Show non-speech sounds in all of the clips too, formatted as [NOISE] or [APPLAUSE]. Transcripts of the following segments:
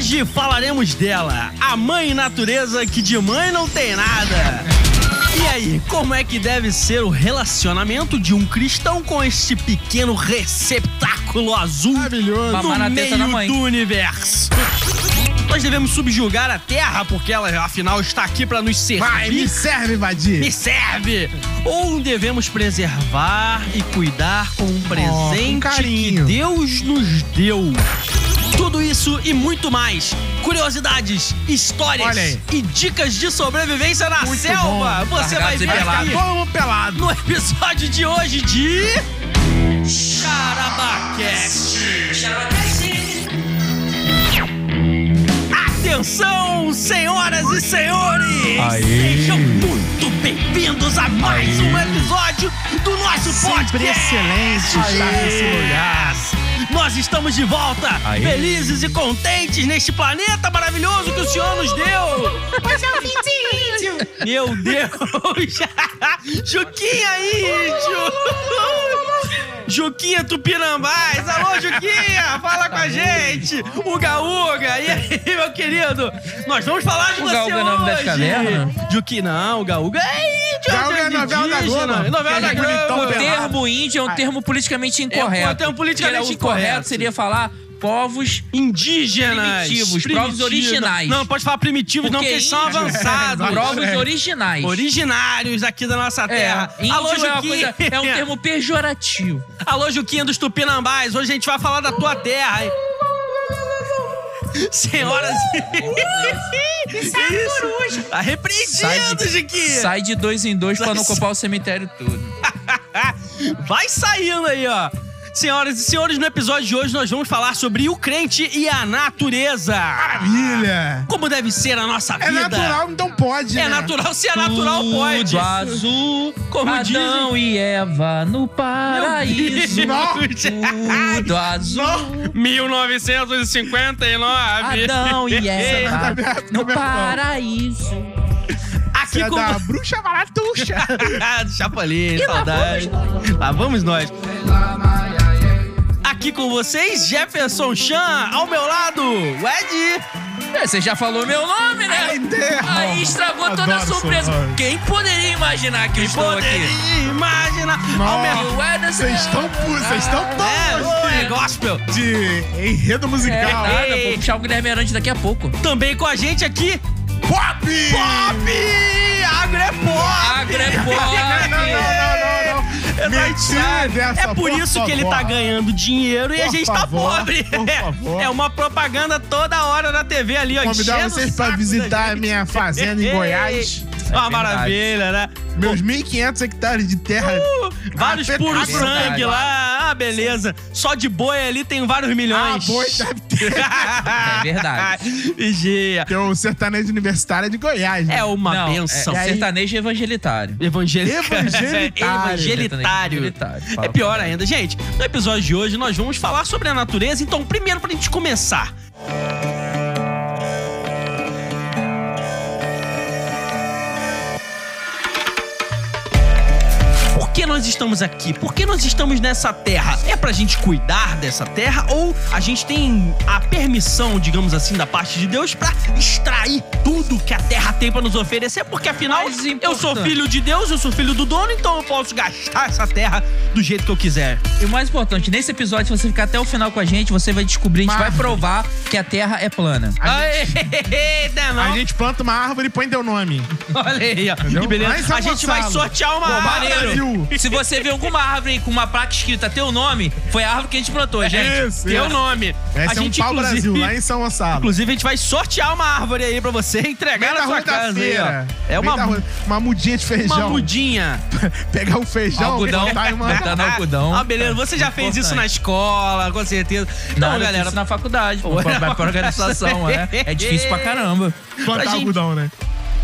Hoje falaremos dela, a mãe natureza que de mãe não tem nada. E aí, como é que deve ser o relacionamento de um cristão com este pequeno receptáculo azul no meio do universo? Nós devemos subjugar a Terra porque ela, afinal, está aqui para nos servir. Vai, me serve, Vadir. Me serve! Ou devemos preservar e cuidar com um presente que carinho. Deus nos deu? Tudo isso e muito mais. Curiosidades, histórias e dicas de sobrevivência na Muito selva. bom. Você vai ver aqui Como pelado. no episódio de hoje de. Charabacast. Atenção, senhoras e senhores! Aê. Sejam muito bem-vindos a mais um episódio do nosso podcast! Sempre excelente estar nesse lugar. Nós estamos de volta, Aê. felizes e contentes neste planeta maravilhoso que o Senhor nos deu! Hoje é o fim de índio. Meu Deus! [LAUGHS] Juquinha índio! Juquinha Tupinambás! Alô, Juquinha! Fala com a gente! Uga Uga! E aí, [LAUGHS] meu querido? Nós vamos falar de Uga você Uga é o nome das hoje! cavernas? Juquinha, não, Uga Uga é índio! Uga Uga é novela da Globo. é Novela da bonitão Globo! O termo índio é um termo politicamente É um incorreto. termo politicamente incorreto. seria falar povos Indígenas! Primitivos, povos originais. Não, pode falar primitivos, não, Porque porque eles são avançados. [LAUGHS] povos É. originais. Originários aqui da nossa É, terra. índio Alô, é, uma coisa, é um termo pejorativo. [LAUGHS] Alô, Juquinha dos Tupinambás. Hoje a gente vai falar da tua terra. Senhoras e... Isso é coruja. Tá repreendido, Juquinha. Sai de dois em dois pra não ocupar o cemitério todo. [LAUGHS] Vai saindo aí, ó. Senhoras e senhores, no episódio de hoje nós vamos falar sobre o crente e a natureza. Maravilha. Como deve ser a nossa É vida. natural, então pode, É né? natural, se é natural, pode. Tudo azul, Como Adão e Eva no paraíso. [LAUGHS] Tudo azul. 1959. Adão e [LAUGHS] Eva no é que é? paraíso. Aqui é com... da bruxa baratuxa. [LAUGHS] do Chapolin, saudade. Lá vamos nós. Aqui com vocês, Jefferson Chan, ao meu lado, o Ed. É, Você já falou meu nome, né? Ai. Aí estragou toda a Adoro surpresa. Quem poderia imaginar que eu estou aqui? Poderia imaginar. Ao meu... E o Ederson... Vocês estão vocês estão É, todos é gospel. de enredo É musical. nada, Ei. vou puxar o Guilherme Arantes daqui a pouco. Também com a gente aqui, Pop! Pop! Agro é pop! Agro é pop! não, não, não, não. Me tire dessa, É por isso que ele favor. tá ganhando dinheiro e a Por gente tá favor, pobre. por favor. É uma propaganda toda hora na TV ali, ó. Convidar vocês pra visitar a minha fazenda em [LAUGHS] Goiás. Uma verdade. maravilha, né? Meus 1.500 hectares de terra. Vários Ah, puros é sangue lá. Ah, beleza. Só de boi ali tem vários Ah, milhões. boi deve ter. [LAUGHS] É verdade. Vigia. Tem o sertanejo universitário de Goiás. né? É uma Não, benção. é, E aí- sertanejo evangelitário. [LAUGHS] Evangelitário. Evangelitário. Evangelitário. Evangelitário. É pior ainda. Gente, no episódio de hoje nós vamos falar sobre a natureza. Então, primeiro, pra gente começar. Por nós estamos aqui? Por que nós estamos nessa terra? É pra gente cuidar dessa terra ou a gente tem a permissão, digamos assim, da parte de Deus pra extrair tudo que a terra tem pra nos oferecer? Porque afinal, eu sou filho de Deus, eu sou filho do dono, então eu posso gastar essa terra do jeito que eu quiser. E o mais importante, nesse episódio, se você ficar até o final com a gente, você vai descobrir, a gente vai provar que a Terra é plana. Eita, não. A gente planta uma árvore e põe teu nome. Olha aí, ó. Que beleza. Mas A gente vai sortear uma Pô, árvore. Brasil. Se você vê alguma árvore com uma placa escrita teu nome, foi a árvore que a gente plantou, gente. Isso, Teu isso. nome. Vai a ser um gente, pau Brasil, lá em São Gonçalo. Inclusive, a gente vai sortear uma árvore aí pra você entregar na sua casa. aí. É uma, da uma mudinha de uma feijão. mudinha. [LAUGHS] Pegar o feijão, Algodão. botar em uma... Botando [LAUGHS] algodão. Ah, beleza. Você já fez isso na escola, com certeza. Então, Não, galera, galera, na faculdade, pô, [LAUGHS] vai pra organização, é. É difícil pra caramba. plantar gente- algodão, né?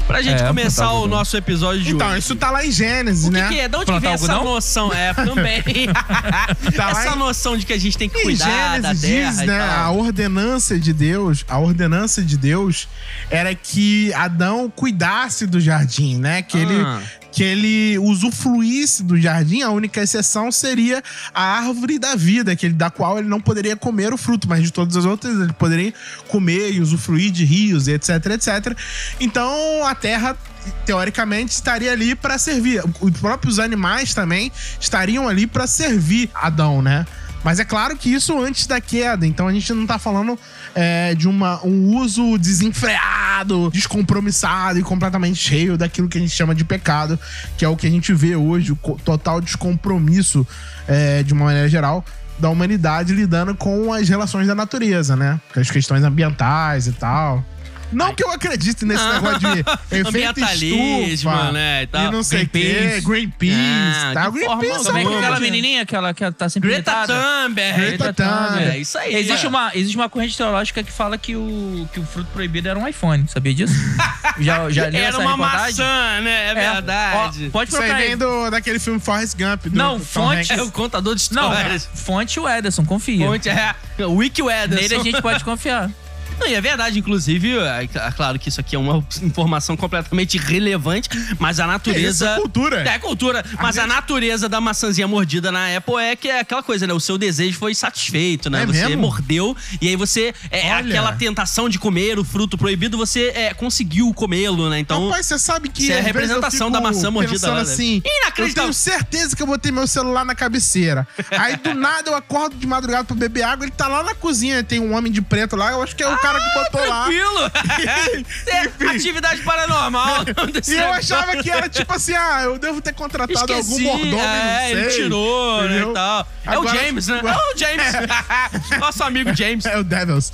Pra gente É, começar o algodão. nosso episódio de Então, hoje. isso tá lá em Gênesis, O que, né? que é? De onde que Plantar vem essa algodão? noção? É, também. [LAUGHS] Tá essa em- noção de que a gente tem que cuidar da Gênesis terra diz, né, a ordenança de Deus, a ordenança de Deus era que Adão cuidasse do jardim, né? Que Ah. ele que ele usufruísse do jardim, a única exceção seria a árvore da vida, que ele, da qual ele não poderia comer o fruto, mas de todas as outras ele poderia comer e usufruir de rios, etc, etc. Então a terra teoricamente estaria ali para servir. Os próprios animais também estariam ali para servir Adão, né? Mas é claro que isso antes da queda, então a gente não tá falando é, de uma, um uso desenfreado, descompromissado e completamente cheio daquilo que a gente chama de pecado, que é o que a gente vê hoje, o total descompromisso é, de uma maneira geral da humanidade lidando com as relações da natureza, né? Com as questões ambientais e tal. Não que eu acredite nesse negócio de [LAUGHS] efeito Ambientalismo, estufa né, e tal. e não sei o quê, Greenpeace. Ah, tá? Greenpeace Como é que é um aquela menininha, aquela que tá sempre Greta irritada? Thunberg. Greta Thunberg. É isso aí. Existe é. uma, existe uma corrente teológica que fala que o, que o fruto proibido era um iPhone, sabia disso? já, já [LAUGHS] leu Era essa uma reportagem? maçã, né? É, verdade. Ó, pode Isso aí procurar vem do, daquele filme Forrest Gump. Do, Não, fonte-. É o contador de Não, histórias. fonte o Ederson, confia. Fonte é o Wiki Weather. Nele a gente pode [LAUGHS] confiar. Não, e é verdade, inclusive, é, é claro que isso aqui é uma informação completamente irrelevante, mas a natureza. É é cultura. É cultura. Mas a, gente- natureza da maçãzinha mordida na Apple é que é aquela coisa, né? O seu desejo foi satisfeito, né? É você mesmo? mordeu e aí você. É Olha. aquela tentação de comer o fruto proibido, você é, conseguiu comê-lo, né? Então. Rapaz, você sabe que. Isso é a eu representação da maçã mordida lá, né? assim. Eu Inacreditável. tenho certeza que eu botei meu celular na cabeceira. Aí do [LAUGHS] nada eu acordo de madrugada pra beber água, ele tá lá na cozinha. Tem um homem de preto lá, eu acho que é o cara que botou lá. Tranquilo! [LAUGHS] é, atividade paranormal. [LAUGHS] E eu achava que era tipo assim, ah, eu devo ter contratado Esqueci, algum mordomo, é, não sei. ele tirou, né, entendeu? e tal. É Agora- o James, né? agora- É o James. [LAUGHS] Nosso amigo James. É o Devils.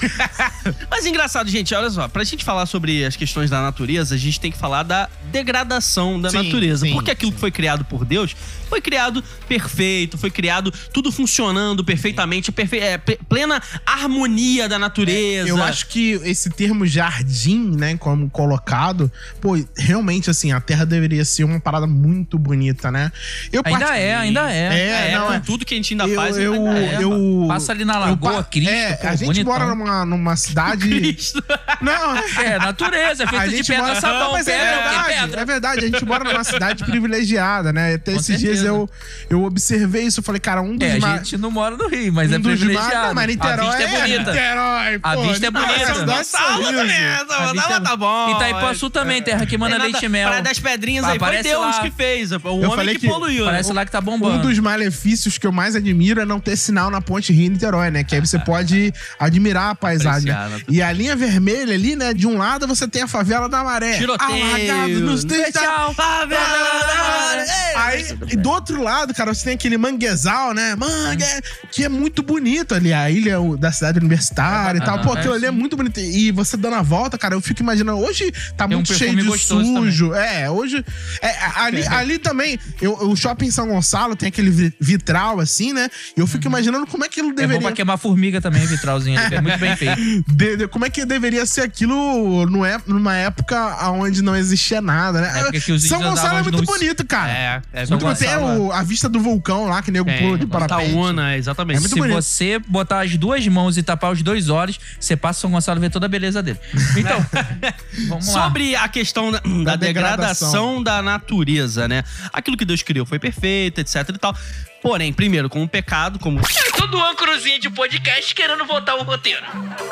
Mas engraçado, gente, olha só, pra gente falar sobre as questões da natureza, a gente tem que falar da degradação da Sim, natureza. sim, Porque aquilo sim. que foi criado por Deus foi criado perfeito, foi criado tudo funcionando perfeitamente, perfe é, plena harmonia da natureza. Eu acho que esse termo jardim, né, como colocado, pô, realmente, assim, a Terra deveria ser uma parada muito bonita, né? Eu Ainda é, ainda é. É, É, não, com é. tudo que a gente ainda Eu, faz. eu, ainda é. eu- Passa ali na Lagoa, pa- Cristo, É, pô, a gente bonitão. mora numa, numa cidade. [LAUGHS] Cristo. Não, É, natureza, é a feito de gente pedra mora... sabão, mas é pedra, verdade, pedra. é verdade. A gente mora numa cidade [LAUGHS] privilegiada, né? Até Com esses dias certeza. eu, eu observei isso. Eu falei, cara, um dos É, a ma- gente não mora no Rio, mas um é dos ma- privilegiado. Não, mas Niterói a vista é bonita. Niterói, A pô, vista é Niterói bonita. cidade Gonçalo sorriso. também, A essa, vista lá é- tá bom. Itaipuaçu também, terra que manda É leite e mel. Praia das Pedrinhas aí, foi Aparece Deus lá. que fez. O homem falei que, que poluiu. Parece né? lá que tá Um bombando. dos malefícios que eu mais admiro é não ter sinal na ponte Rio-Niterói, né? Que aí você pode admirar a paisagem. Apreciar, né? E a linha vermelha ali, né? De um lado você tem a favela da Maré. Tiroteio. Alagado nos Tchau. Favela da Maré. Aí, e do outro lado, cara, você tem aquele manguezal, né? Mangue, que é muito bonito ali, a ilha da cidade universitária e tal. Pô, Ah, aquilo é, ali é muito bonito. E você dando a volta, cara, eu fico imaginando. Hoje tá Tem um muito cheio perfume de sujo. É, hoje. é, ali, ali também, eu, o shopping São Gonçalo tem aquele vi- vitral, assim, né? E eu fico imaginando como é que ele É bom deveria. pra queimar formiga também, vitralzinho. É muito bem feito. [LAUGHS] de- de- como é que deveria ser aquilo no é- numa época onde não existia nada, né? São Gonçalo é muito bonito, cara. É, é Muito bom. Gonçalo, o- a vista do vulcão lá, que nego Tem, pula de parapente. Itaúna, exatamente. É muito Se bonito. você botar as duas mãos e tapar os dois olhos, você passa São Gonçalo e vê toda a beleza dele. [LAUGHS] Então, [LAUGHS] vamos lá. Sobre a questão da, da degradação. degradação. da natureza, né? Aquilo que Deus criou foi perfeito, etc e tal. Porém, primeiro, como pecado, como. Todo âncorozinho de podcast querendo voltar o roteiro,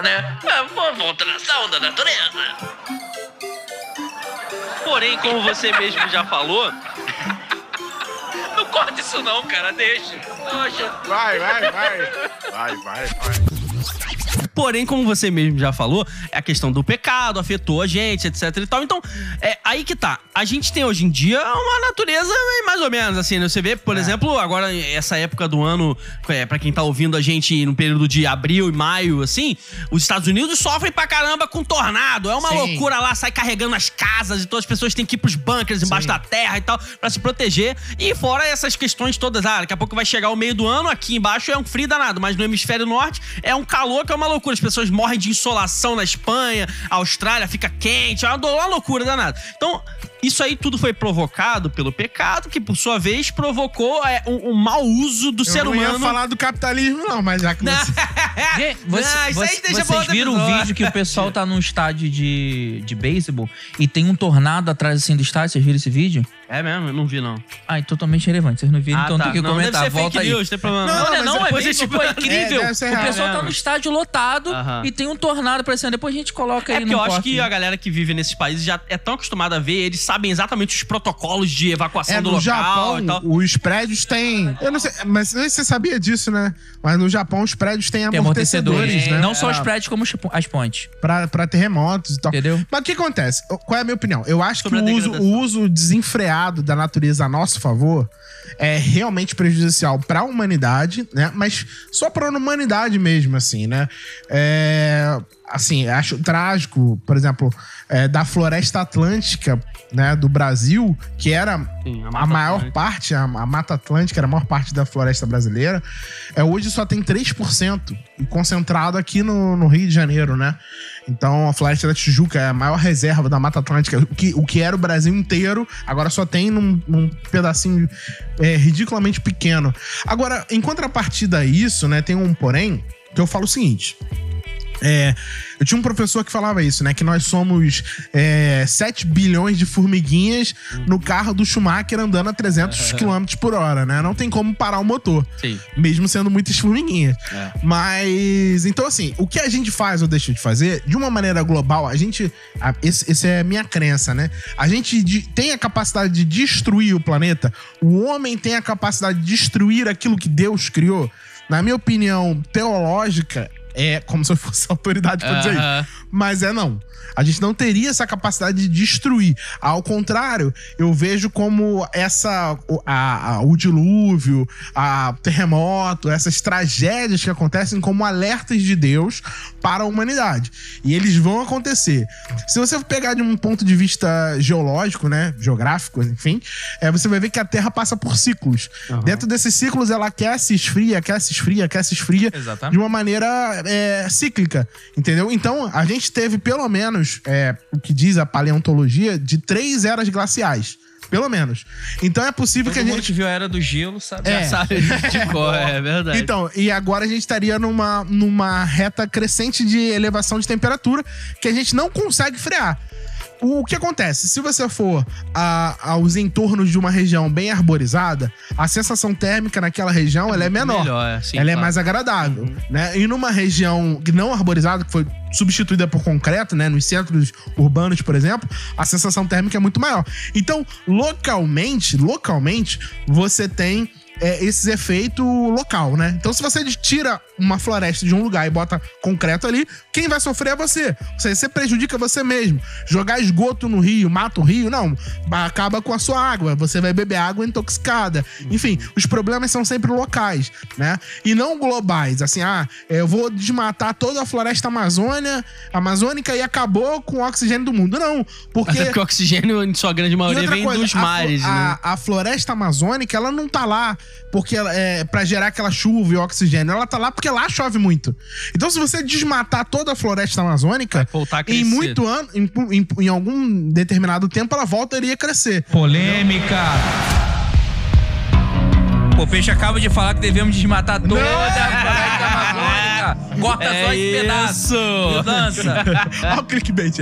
né? Vou- Volta na saúde da natureza. Porém, como você mesmo já falou, corta isso não, cara, deixa. Poxa. Vai, vai, vai. Vai, vai, vai. Porém, como você mesmo já falou, é a questão do pecado, afetou a gente, etc e tal. Então, é aí que tá. A gente tem hoje em dia uma natureza mais ou menos assim, né? Você vê, por exemplo, agora essa época do ano, é, para quem tá ouvindo a gente no período de abril e maio, assim, os Estados Unidos sofrem pra caramba com tornado. É uma Sim. loucura lá, sai carregando as casas e todas as pessoas têm que ir pros bunkers embaixo da terra e tal, pra se proteger. E fora essas questões todas, ah, daqui a pouco vai chegar o meio do ano, aqui embaixo é um frio danado, mas no hemisfério norte é um calor que é uma loucura. As pessoas morrem de insolação na Espanha, a Austrália fica quente, é uma, loucura danada. Então, isso aí tudo foi provocado pelo pecado, que por sua vez provocou é, um, um mau uso do Eu ser não humano. ia falar do capitalismo, não, mas já que Não. você... [LAUGHS] Gente, você- Não, isso aí você- deixa vocês viram o vídeo que o pessoal [LAUGHS] tá num estádio de, de beisebol e tem um tornado atrás assim do estádio? Vocês viram esse vídeo? É mesmo? Eu não vi, não. Ai, totalmente relevante. Vocês não viram, Ah, então tá. tem que não, comentar. deve ser Volta fake aí. news, tem problema. Não, Não, não, mas não, é a gente- pô, é incrível. É, deve ser o pessoal tá mesmo. no estádio lotado Aham. e tem um tornado aparecendo. Depois a gente coloca É aí porque no eu acho que a galera que vive nesses países já é tão acostumada a ver, eles sabem exatamente os protocolos de evacuação É, do no local Japão, e tal. os prédios têm. Eu não sei, mas você sabia disso, né? Mas no Japão, os prédios têm Tem amortecedores, amortecedores, né? Não só É, os prédios, como as pontes. Pra, pra terremotos e tal. Entendeu? Mas o que acontece? Qual é a minha opinião? Eu acho Sobre que o uso, o uso desenfreado da natureza a nosso favor é realmente prejudicial para a humanidade, né? Mas só para a humanidade mesmo, assim, né? É, assim, acho trágico, por exemplo, é, da floresta atlântica, né, do Brasil, que era Sim, a a, maior Atlântica. parte, a, a Mata Atlântica era a maior parte da floresta brasileira, é, hoje só tem 3% e concentrado aqui no, no Rio de Janeiro, né? Então a Floresta da Tijuca é a maior reserva da Mata Atlântica, o que, o que era o Brasil inteiro, agora só tem num, num pedacinho é, ridiculamente pequeno. Agora, em contrapartida a isso, né, tem um porém, que eu falo o seguinte. É, eu tinha um professor que falava isso, né? Que nós somos é, 7 bilhões de formiguinhas no carro do Schumacher andando a 300 km por hora, né? Não tem como parar o motor, Sim. mesmo sendo muitas formiguinhas. É. Mas, então assim, o que a gente faz ou deixa de fazer, de uma maneira global, a gente. a- esse, esse é a minha crença, né? A gente de- tem a capacidade de destruir o planeta, o homem tem a capacidade de destruir aquilo que Deus criou. Na minha opinião teológica, é como se eu fosse [LAUGHS] autoridade pra dizer isso. Mas é não. A gente não teria essa capacidade de destruir. Ao contrário, eu vejo como essa o, a- a- o dilúvio, a terremoto, essas tragédias que acontecem como alertas de Deus para a humanidade. E eles vão acontecer. Se você pegar de um ponto de vista geológico, né, geográfico, enfim, é, você vai ver que a Terra passa por ciclos. Dentro desses ciclos ela aquece, esfria, aquece, esfria, aquece, esfria Exatamente. de uma maneira é, cíclica, entendeu? Então, a gente teve pelo menos, é, o que diz a paleontologia, de três eras glaciais. Pelo menos. Então é possível Todo que a mundo gente. que viu a Era do Gelo sabe. É. Já sabe de [LAUGHS] cor, é verdade. Então, e agora a gente estaria numa, numa reta crescente de elevação de temperatura que a gente não consegue frear. O que acontece? Se você for a- aos entornos de uma região bem arborizada, a sensação térmica naquela região ela é menor. Melhor, é, sim, ela é claro. mais agradável, né? E numa região não arborizada, que foi substituída por concreto, né? Nos centros urbanos, por exemplo, a sensação térmica é muito maior. Então, localmente, localmente, você tem é, esses efeitos local, né? Então, se você tira uma floresta de um lugar e bota concreto ali, quem vai sofrer é você. Ou seja, você prejudica você mesmo. Jogar esgoto no rio, mata o rio, não. Acaba com a sua água. Você vai beber água intoxicada. Enfim, os problemas são sempre locais, né? E não globais. Assim, ah, eu vou desmatar toda a floresta amazônia, amazônica e acabou com o oxigênio do mundo. Não, porque... Até porque o oxigênio, em sua grande maioria, vem coisa, dos a mares, a, né? a floresta amazônica, ela não tá lá porque ela, é para gerar aquela chuva e oxigênio. Ela tá lá porque lá chove muito. Então, se você desmatar toda a floresta amazônica, em muito ano, em, em- em algum determinado tempo, ela voltaria a crescer. Polêmica. Pô, o Peixe acaba de falar que devemos desmatar toda a floresta amazônica. Corta só É esse pedaço. Mudança. [LAUGHS] Olha o clickbait.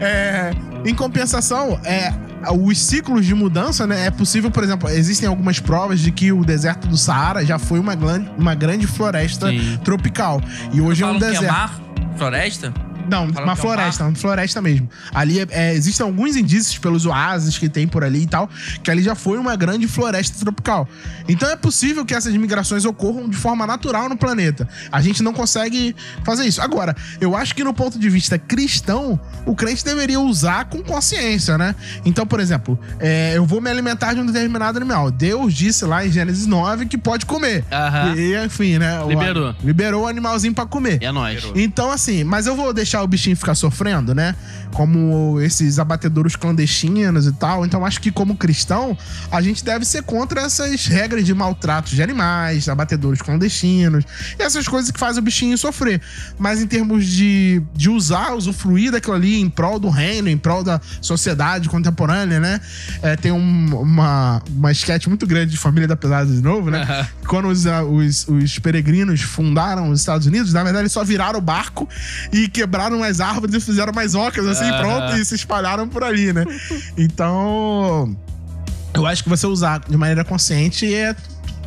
É, em compensação, é, os ciclos de mudança, né? É possível, por exemplo, existem algumas provas de que o deserto do Saara já foi uma, uma grande floresta Sim. tropical. E hoje é um é deserto. Floresta? Não, Falam uma que é um floresta, uma floresta mesmo. Ali é- é, existem alguns indícios pelos oásis que tem por ali e tal, que ali já foi uma grande floresta tropical. Então é possível que essas migrações ocorram de forma natural no planeta. A gente não consegue fazer isso. Agora, eu acho que no ponto de vista cristão, o crente deveria usar com consciência, né? Então, por exemplo, é, eu vou me alimentar de um determinado animal. Deus disse lá em Gênesis 9 que pode comer. Aham. E, enfim, né? o- Liberou. Liberou o animalzinho pra comer. É nóis. Então, assim, mas eu vou deixar o bichinho ficar sofrendo, né? Como esses abatedouros clandestinos e tal. Então acho que como cristão, a gente deve ser contra essas regras de maltrato de animais, abatedouros clandestinos, e essas coisas que fazem o bichinho sofrer. Mas em termos de, de usar, usufruir daquilo ali em prol do reino, em prol da sociedade contemporânea, né? É, tem um- uma, uma sketch muito grande de Família da Pesada de novo, né? Quando os, os, os peregrinos fundaram os Estados Unidos, na verdade eles só viraram o barco e quebraram as árvores e fizeram mais ocas, assim, Aham. pronto, e se espalharam por ali, né? Então. Eu acho que você usar de maneira consciente é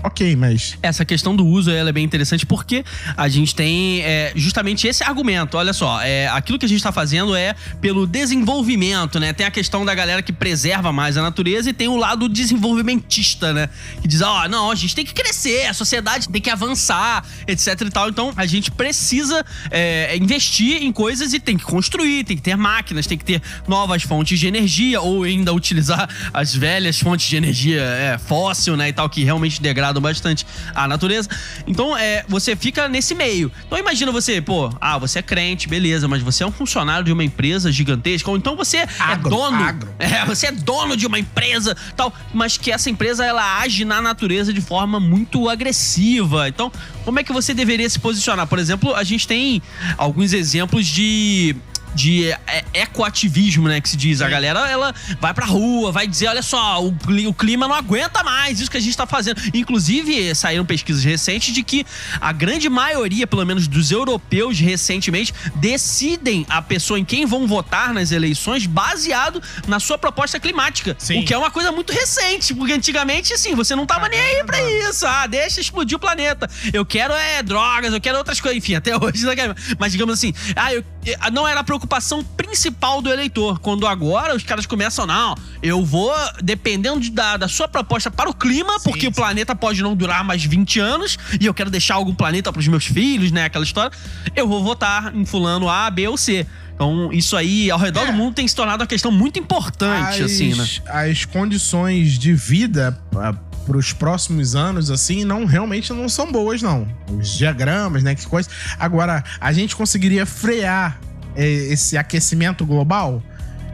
ok, mas. Essa questão do uso ela é bem interessante porque a gente tem é, justamente esse argumento. Olha só, é, aquilo que a gente está fazendo é pelo desenvolvimento, né? Tem a questão da galera que preserva mais a natureza e tem o lado desenvolvimentista, né? Que diz, ó, não, a gente tem que crescer, a sociedade tem que avançar, etc e tal. Então a gente precisa é, investir em coisas e tem que construir, tem que ter máquinas, tem que ter novas fontes de energia ou ainda utilizar as velhas fontes de energia é, fóssil, né? E tal, que realmente degradam bastante a natureza. Então, é, você fica nesse meio. Então, imagina você, pô, ah, você é crente, beleza, mas você é um funcionário de uma empresa gigantesca, ou então você Agro, é dono. agro. [LAUGHS] É, você é dono de uma empresa, tal, mas que essa empresa ela age na natureza de forma muito agressiva. Então, como é que você deveria se posicionar? Por exemplo, a gente tem alguns exemplos de de é, ecoativismo, né, que se diz. A galera, ela vai pra rua, vai dizer, olha só, o, o clima não aguenta mais isso que a gente tá fazendo. Inclusive, saíram pesquisas recentes de que a grande maioria, pelo menos dos europeus recentemente, decidem a pessoa em quem vão votar nas eleições baseado na sua proposta climática. Sim. O que é uma coisa muito recente, porque antigamente, assim, você não tava nem aí pra isso. Ah, deixa explodir o planeta. Eu quero é drogas, eu quero outras coisas. Enfim, até hoje. não quero. Mas digamos assim, ah, eu- eh, não era a preocupação principal do eleitor. Quando agora os caras começam, não, eu vou, dependendo de- da, da sua proposta para o clima, porque o planeta pode não durar mais 20 anos e eu quero deixar algum planeta pros meus filhos, né? Aquela história. Eu vou votar em fulano A, B ou C. Então, isso aí, ao redor É. do mundo, tem se tornado uma questão muito importante, as, assim, né? as condições de vida para os próximos anos, assim, não realmente não são boas, não. Os diagramas, né? Que coisa. Agora, a gente conseguiria frear esse aquecimento global?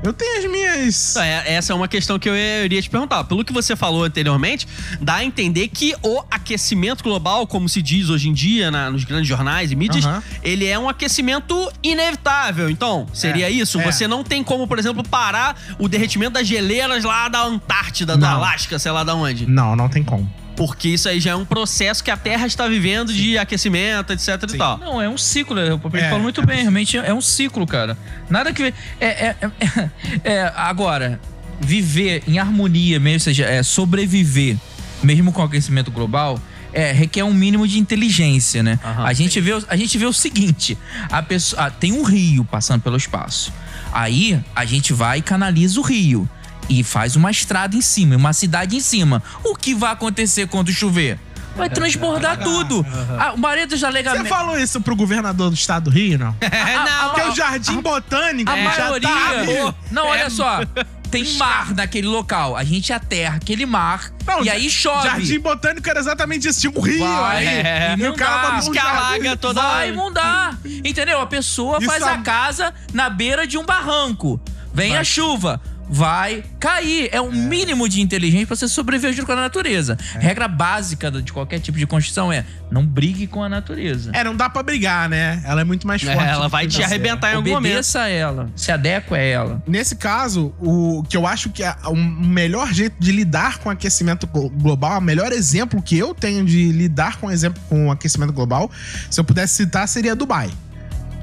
Eu tenho as minhas. É, essa é uma questão que eu iria te perguntar. Pelo que você falou anteriormente, dá a entender que o aquecimento global, como se diz hoje em dia na- nos grandes jornais e mídias, Aham. ele é um aquecimento inevitável. Então, seria É, isso? é. Você não tem como, por exemplo, parar o derretimento das geleiras lá da Antártida, do Não. Alasca, sei lá da onde. Não, não tem como. Porque isso aí já é um processo que a Terra está vivendo de aquecimento, etc e tal. Não, é um ciclo. O Papel É, falou muito é bem, realmente é um ciclo, cara. Nada que. É, é, é- [LAUGHS] é, agora, viver em harmonia mesmo, ou seja, é, sobreviver, mesmo com o aquecimento global. É, requer um mínimo de inteligência, né? Aham. a, gente vê, o- a gente vê o seguinte: a pessoa, ah, tem um rio passando pelo espaço. Aí a gente vai e canaliza o rio e faz uma estrada em cima, uma cidade em cima. O que vai acontecer quando chover? Vai transbordar tudo. Ah, o Barreto já Você legalmente. falou isso pro governador do estado do Rio, não? [LAUGHS] não, Porque o Jardim Botânico A já maioria. tá... não, olha só. Tem mar naquele local. A gente aterra aquele mar Não, e aí chove. Jardim Botânico era exatamente isso. Tinha um rio Vai, aí. é, e o cara um Que alaga toda Vai inundar. Entendeu? A pessoa Isso faz é- a casa na beira de um barranco. Vem a chuva. Vai cair. É um mínimo de inteligência pra você sobreviver junto com a natureza. Regra básica de qualquer tipo de construção é não brigue com a natureza. É, não dá pra brigar, né? Ela é muito mais É, forte. ela do vai te arrebentar em algum momento. Obedeça a ela. Se adequa a ela. Nesse caso, o que eu acho que é o melhor jeito de lidar com o aquecimento glo- global, o melhor exemplo que eu tenho de lidar com, exemplo, com o aquecimento global, se eu pudesse citar, seria Dubai.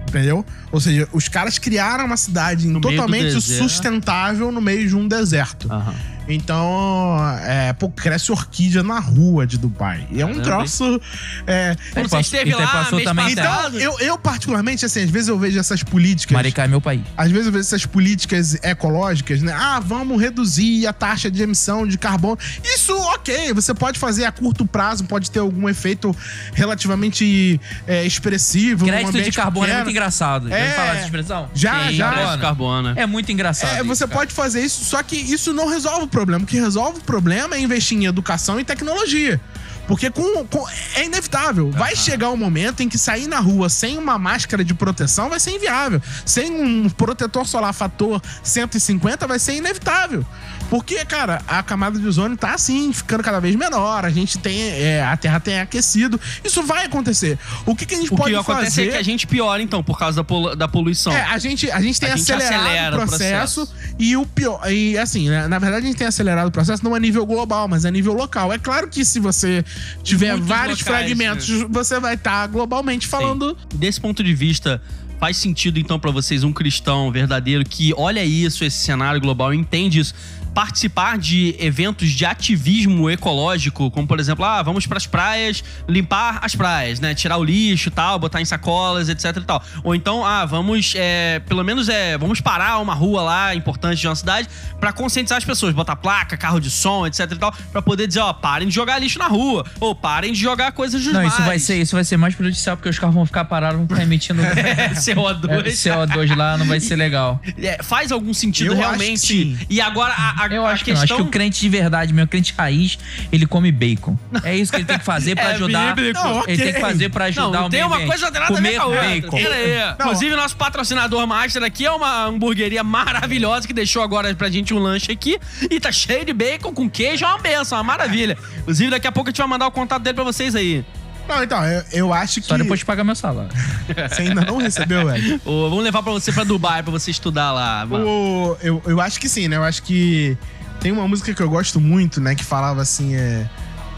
Entendeu? Ou seja, os caras criaram uma cidade do totalmente sustentável no meio de um deserto. Aham. Então, é, pô, cresce orquídea na rua de Dubai. E é um troço. É, Você posso- esteve então lá passou mês também, passado? então, eu, eu, particularmente, assim, às vezes eu vejo essas políticas. Maricá é meu país. Às vezes eu vejo essas políticas ecológicas, né? Ah, vamos reduzir a taxa de emissão de carbono. Isso, ok, você pode fazer a curto prazo, pode ter algum efeito relativamente é, expressivo. Crédito de carbono é pequeno. muito engraçado. Já É. falar essa expressão? Já, Sim, já. Crédito de carbono. carbono. É muito engraçado. É, isso, você cara. pode fazer isso, só que isso não resolve o problema. O que resolve o problema é investir em educação e tecnologia. Porque com, com- é inevitável. Vai chegar um momento em que sair na rua sem uma máscara de proteção vai ser inviável. Sem um protetor solar fator 150 vai ser inevitável. Porque, cara, a camada de ozônio tá assim, ficando cada vez menor. A gente tem. é, a Terra tem aquecido. Isso vai acontecer. O que, que a gente O pode que acontece fazer? é que a gente piora, então, por causa da, polu- da poluição. É, a gente, a gente tem A gente acelerado acelera o o processo, processo. e o pior. E assim, né, na verdade, a gente tem acelerado o processo não a nível global, mas a nível local. É claro que se você tiver muitos vários locais, fragmentos, você vai estar globalmente falando. Desse ponto de vista, faz sentido então pra vocês, um cristão verdadeiro que olha isso, esse cenário global, entende isso, participar de eventos de ativismo ecológico, como por exemplo, ah, vamos pras praias, limpar as praias, né? Tirar o lixo e tal, botar em sacolas, etc e tal. Ou então, ah, vamos, é, pelo menos é, vamos parar uma rua lá importante de uma cidade pra conscientizar as pessoas, botar placa, carro de som, etc e tal, pra poder dizer, ó, parem de jogar lixo na rua, ou parem de jogar coisas dos Não, isso vai, mares. ser, isso vai ser mais prejudicial, porque os carros vão ficar parados, vão ficar emitindo [LAUGHS] É, é, CO2. CO2 lá, não vai ser legal. É, faz algum sentido Eu acho realmente? que sim. E agora a, a, Eu a acho que não. questão Acho que o crente de verdade, meu crente raiz, ele come bacon. É isso que ele tem que fazer pra [LAUGHS] É ajudar. bíblico. Não, ok. Ele tem que fazer pra ajudar não, o tem meio uma ambiente. coisa não tem nada a ver Comer com a outra. bacon. Pera aí. Inclusive, nosso patrocinador master aqui é uma hamburgueria maravilhosa que deixou agora pra gente um lanche aqui. E tá cheio de bacon com queijo, é uma benção, uma maravilha. Inclusive, daqui a pouco a gente vai mandar o contato dele pra vocês aí. Não, então, eu, eu acho que. Só depois de pagar meu salário. [LAUGHS] Você ainda não recebeu, velho. Ô, vamos levar pra você pra Dubai pra você estudar lá. O, eu, eu acho que sim, né? Eu acho que tem uma música que eu gosto muito, né? Que falava assim, é.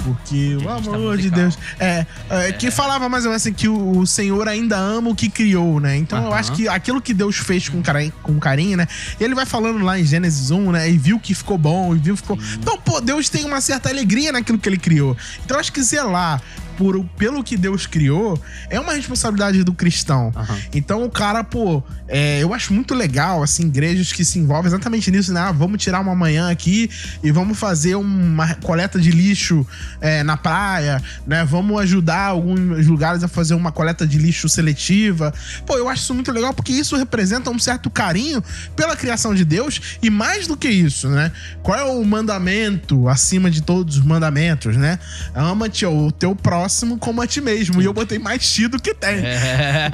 Porque o Revista amor de musical. Deus. É, é, que falava mais ou menos assim que o, o Senhor ainda ama o que criou, né? Então eu acho que aquilo que Deus fez com carinho, com carinho, né? Ele vai falando lá em Gênesis 1, né? E viu que ficou bom, e viu que ficou. Então, pô, Deus tem uma certa alegria naquilo que ele criou. Então eu acho que zelar por, pelo que Deus criou é uma responsabilidade do cristão. Aham. Então o cara, pô, é, eu acho muito legal, assim, igrejas que se envolvem exatamente nisso, né? Ah, vamos tirar uma manhã aqui e vamos fazer uma coleta de lixo é, na praia, né? Vamos ajudar alguns lugares a fazer uma coleta de lixo seletiva. Pô, eu acho isso muito legal porque isso representa um certo carinho pela criação de Deus e mais do que isso, né? Qual é o mandamento acima de todos os mandamentos, né? Ama-te o teu próximo como a ti mesmo. E eu botei mais ti do que tem. É.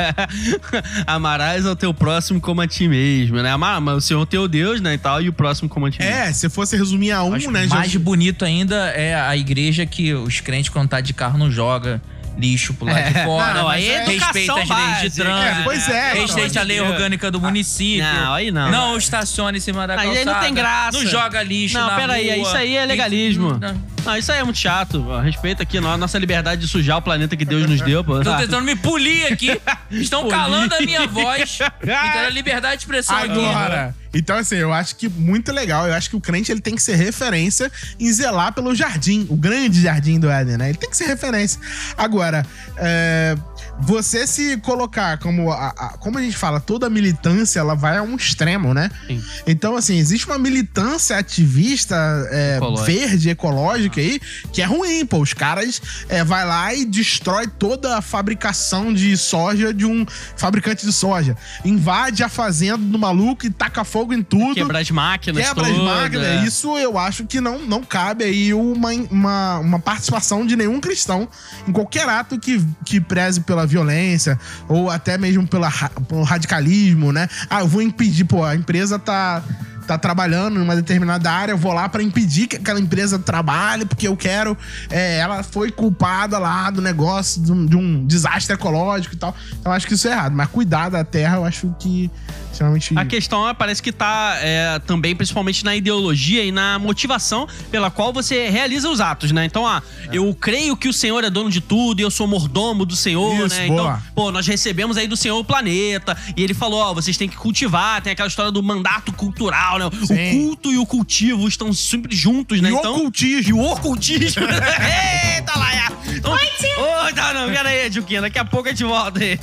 [LAUGHS] Amarás ao teu próximo como a ti mesmo, né? Amar mas o Senhor teu Deus, né? E tal, e o próximo como a ti mesmo. É, se fosse resumir a um, Acho né? mais Jesus- bonito ainda é a igreja que os crentes, quando tá de carro, não joga lixo pro lado de fora. Não, mas aí é respeita educação as leis de básica, trânsito. É, pois é, Respeita a lei orgânica do município. Não, aí não. Não estacione em cima da Aí calçada. não tem graça. Não joga lixo Não, na peraí, rua. isso aí é legalismo. Não. Não, isso aí é muito chato. ó. Respeita aqui a nossa liberdade de sujar o planeta que Deus nos deu, pô. Tô tentando me polir aqui. [LAUGHS] Estão Polir. calando a minha voz. [LAUGHS] Então a liberdade de expressão aqui. Agora. Então, assim, eu acho que muito legal. Eu acho que o crente ele tem que ser referência em zelar pelo jardim, o grande jardim do Éden, né? Ele tem que ser referência. Agora, é, você se colocar como a, a- como a gente fala, toda militância ela vai a um extremo, né? Sim. Então, assim, existe uma militância ativista é, Ecológica. verde, ecológica aí, que é ruim, pô. Os caras é, vai lá e destrói toda a fabricação de soja de um fabricante de soja. Invade a fazenda do maluco e taca fogo em tudo. Quebrar as máquinas Quebra as todas, máquinas. é. Isso eu acho que não, não cabe aí uma, uma, uma participação de nenhum cristão em qualquer ato que, que preze pela violência ou até mesmo pela, pelo radicalismo, né? Ah, eu vou impedir, pô, a empresa tá. Tá trabalhando em uma determinada área, eu vou lá pra impedir que aquela empresa trabalhe, porque eu quero. é, ela foi culpada lá do negócio, de um, de um desastre ecológico e tal. Então eu acho que isso é errado. Mas cuidar da terra, eu acho que extremamente. A questão é, parece que tá é, também, principalmente na ideologia e na motivação pela qual você realiza os atos, né? Então, ah, eu creio que o Senhor é dono de tudo e eu sou mordomo do Senhor, Isso, né? boa. Então, pô, nós recebemos aí do Senhor o planeta e ele falou, ó, vocês têm que cultivar, tem aquela história do mandato cultural, né? O Sim. culto e o cultivo estão sempre juntos, né? E o então, ocultismo. E o ocultismo. [LAUGHS] Eita, Laia! Então, Oi, tio! Ô, tá, não, pera aí, Juquinha, daqui a pouco a gente volta aí.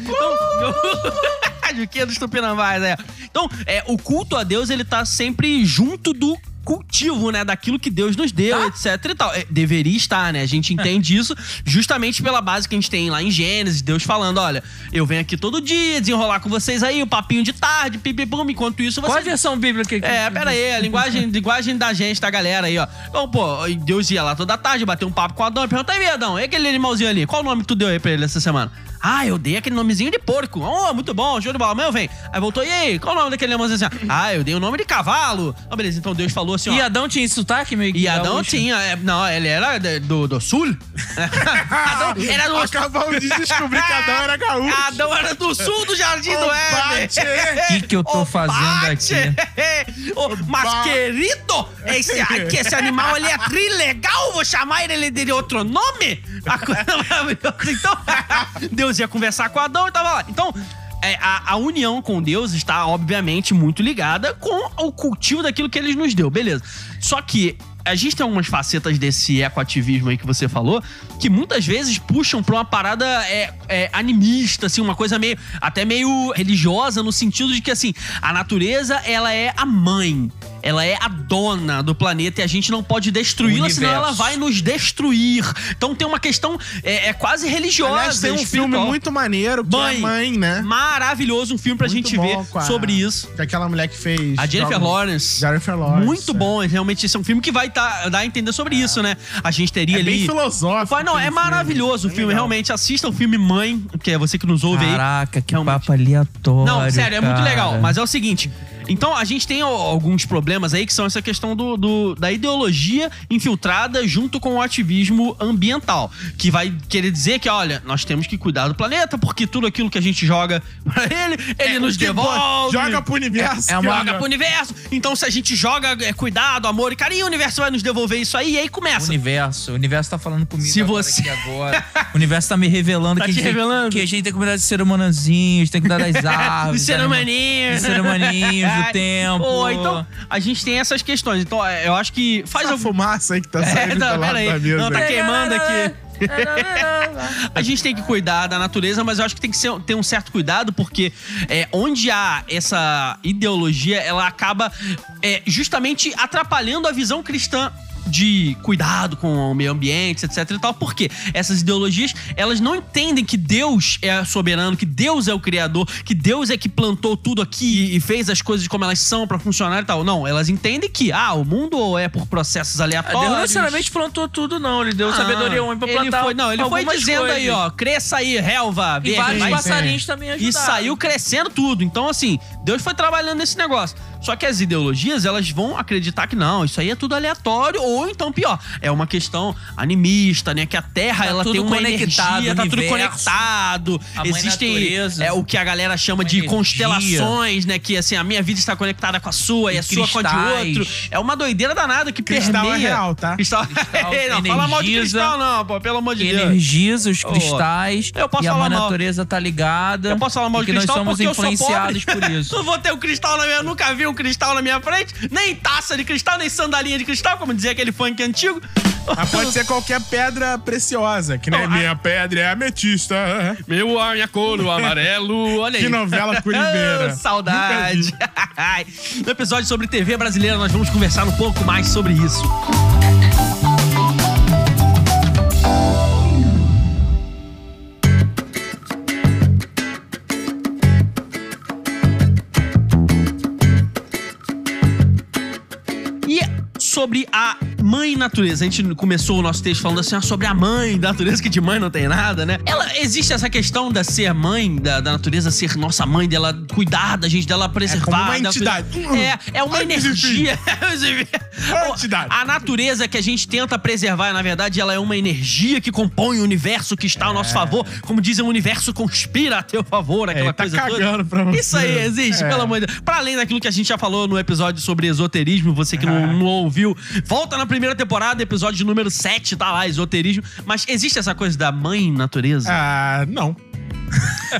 Então, [LAUGHS] Juquinha dos Tupinambás, é. Então, é, o culto a Deus, ele tá sempre junto do cultivo, né, daquilo que Deus nos deu, Tá. etc e tal. É, deveria estar, né? A gente entende isso justamente pela base que a gente tem lá em Gênesis, Deus falando, olha, eu venho aqui todo dia desenrolar com vocês aí, o papinho de tarde, pipipum, enquanto isso Qual a vocês versão bíblica que é, pera aí, a linguagem, [LAUGHS] linguagem da gente, da galera aí, ó. Então, pô, Deus ia lá toda tarde, bater um papo com Adão e pergunta, aí, Adão, e aquele animalzinho ali? Qual o nome que tu deu aí pra ele essa semana? Ah, eu dei aquele nomezinho de porco. Oh, muito bom, show de bola. Amanhã vem. Aí voltou, e aí, qual o nome daquele animalzinho assim? Ah, eu dei o nome de cavalo. Ah, beleza, então Deus falou assim, ó. E Adão tinha esse sotaque meio que E Adão gaúcho? tinha, é, não, ele era do, do sul. [LAUGHS] Adão era do Acabamos de descobrir que Adão era gaúcho. Adão era do sul do Jardim do Éden. Bate! [LAUGHS] Que que eu tô Ô, fazendo Bate! Ô, mas, Bate! querido, esse, aqui, [LAUGHS] esse animal ali é trilegal, vou chamar ele de outro nome? A coisa maravilhosa. Então, Deus ia conversar com Adão e tava lá. Então, é, a, a união com Deus está, obviamente, muito ligada com o cultivo daquilo que ele nos deu, beleza. Só que a gente tem algumas facetas desse ecoativismo aí que você falou, que muitas vezes puxam pra uma parada é, é, animista, assim, uma coisa meio, até meio religiosa, no sentido de que, assim, a natureza, ela é a mãe. Ela é a dona do planeta e a gente não pode destruí-la, senão ela vai nos destruir. Então tem uma questão é, é quase religiosa. Aliás, tem um filme espiritual. muito maneiro que Mãe. é Mãe, né? maravilhoso, um filme pra Muito gente bom, ver a- sobre isso. Que aquela mulher que fez... A Jennifer Jogos- Lawrence. Jennifer Lawrence. Muito é. bom, realmente esse é um filme que vai tá, dar a entender sobre isso, né? A gente teria É ali. bem filosófico. Vai, não, é maravilhoso o Bem filme, legal. realmente. Assista o filme Mãe, que é você que nos ouve aí. Caraca, que Realmente. papo aleatório. Não, sério, é muito cara. legal. Mas é o seguinte. Então, a gente tem alguns problemas aí que são essa questão do, do- da ideologia infiltrada junto com o ativismo ambiental. Que vai querer dizer que, olha, nós temos que cuidar do planeta, porque tudo aquilo que a gente joga [LAUGHS] pra ele, ele nos Que bom, devolve. Joga pro universo. É- é uma- Joga pro universo. Então, se a gente joga é, cuidado, amor e carinho, o universo vai nos devolver isso aí. E aí O começa. universo, o universo tá falando comigo Se agora, você- aqui agora. O universo tá me revelando Tá que, a gente, revelando? que a gente tem que cuidar de ser humanozinhos, tem que cuidar das [LAUGHS] árvores. De ser. De ser humaninhos, do tempo. Pô, então, a gente tem essas questões. Então, é, eu acho que faz Essa algum. fumaça aí que tá [LAUGHS] É, saindo não, pela pera aí. da mesa. Não, tá queimando aqui. [LAUGHS] A gente tem que cuidar da natureza, mas eu acho que tem que ser- ter um certo cuidado, porque é, onde há essa ideologia, ela acaba é, justamente atrapalhando a visão cristã de cuidado com o meio ambiente, etc e tal. Porque essas ideologias, elas não entendem que Deus é soberano, que Deus é o criador, que Deus é que plantou tudo aqui e fez as coisas como elas são pra funcionar e tal. Não, elas entendem que, ah, o mundo é por processos Deus aleatórios. não necessariamente plantou tudo, não. Ele deu Ah, sabedoria homem pra plantar foi, Não, ele foi dizendo aí, coisas. ó, cresça aí, relva, E verde. vários vai- passarinhos também ajudaram. E saiu crescendo tudo. Então, assim, Deus foi trabalhando nesse negócio. Só que as ideologias, elas vão acreditar que não, isso aí é tudo aleatório, ou então pior, é uma questão animista, né? Que a Terra, Tá ela tem uma conectado, energia, tá tudo conectado. a Existem natureza, é o que a galera chama de energia. constelações, né? Que assim, a minha vida está conectada com a sua e, E a sua com a de cristais. outro. É uma doideira danada que Cristal é permeia. real, tá? Cristal, [LAUGHS] não, fala mal de energiza- cristal não, pô, pelo amor de Deus. energiza os cristais. eu posso e a falar mal. natureza tá ligada. Eu posso falar mal de porque cristal nós somos porque eu sou influenciados pobre. por isso. [LAUGHS] Não vou ter um cristal na minha... Eu nunca vi um cristal na minha frente. Nem taça de cristal, nem sandalinha de cristal, como dizia aquele funk antigo. Mas pode ser qualquer pedra preciosa, que nem Não, minha pedra é ametista. Meu, a minha cor, o amarelo. Olha aí. Que novela curibeira. Ah, [LAUGHS] Saudade. [LAUGHS] no episódio sobre TV brasileira, nós vamos conversar um pouco mais sobre isso. Sobre a mãe natureza. A gente começou o nosso texto falando assim ah, sobre a mãe da natureza, que de mãe não tem nada, né? Ela existe essa questão da ser mãe da, da natureza, ser nossa mãe, dela cuidar da gente, dela preservar. como uma entidade. É, é uma Antes, energia. [LAUGHS] A natureza que a gente tenta preservar, na verdade, ela é uma energia que compõe o universo que está ao nosso favor. Como dizem, o universo conspira a teu favor, aquela É, tá coisa cagando toda. pra você. Isso aí existe, É. pelo amor de Deus. Pra além daquilo que a gente já falou no episódio sobre esoterismo, você que não, não ouviu, volta na primeira temporada, episódio número 7, tá lá, esoterismo. Mas existe essa coisa da mãe natureza? Ah, não.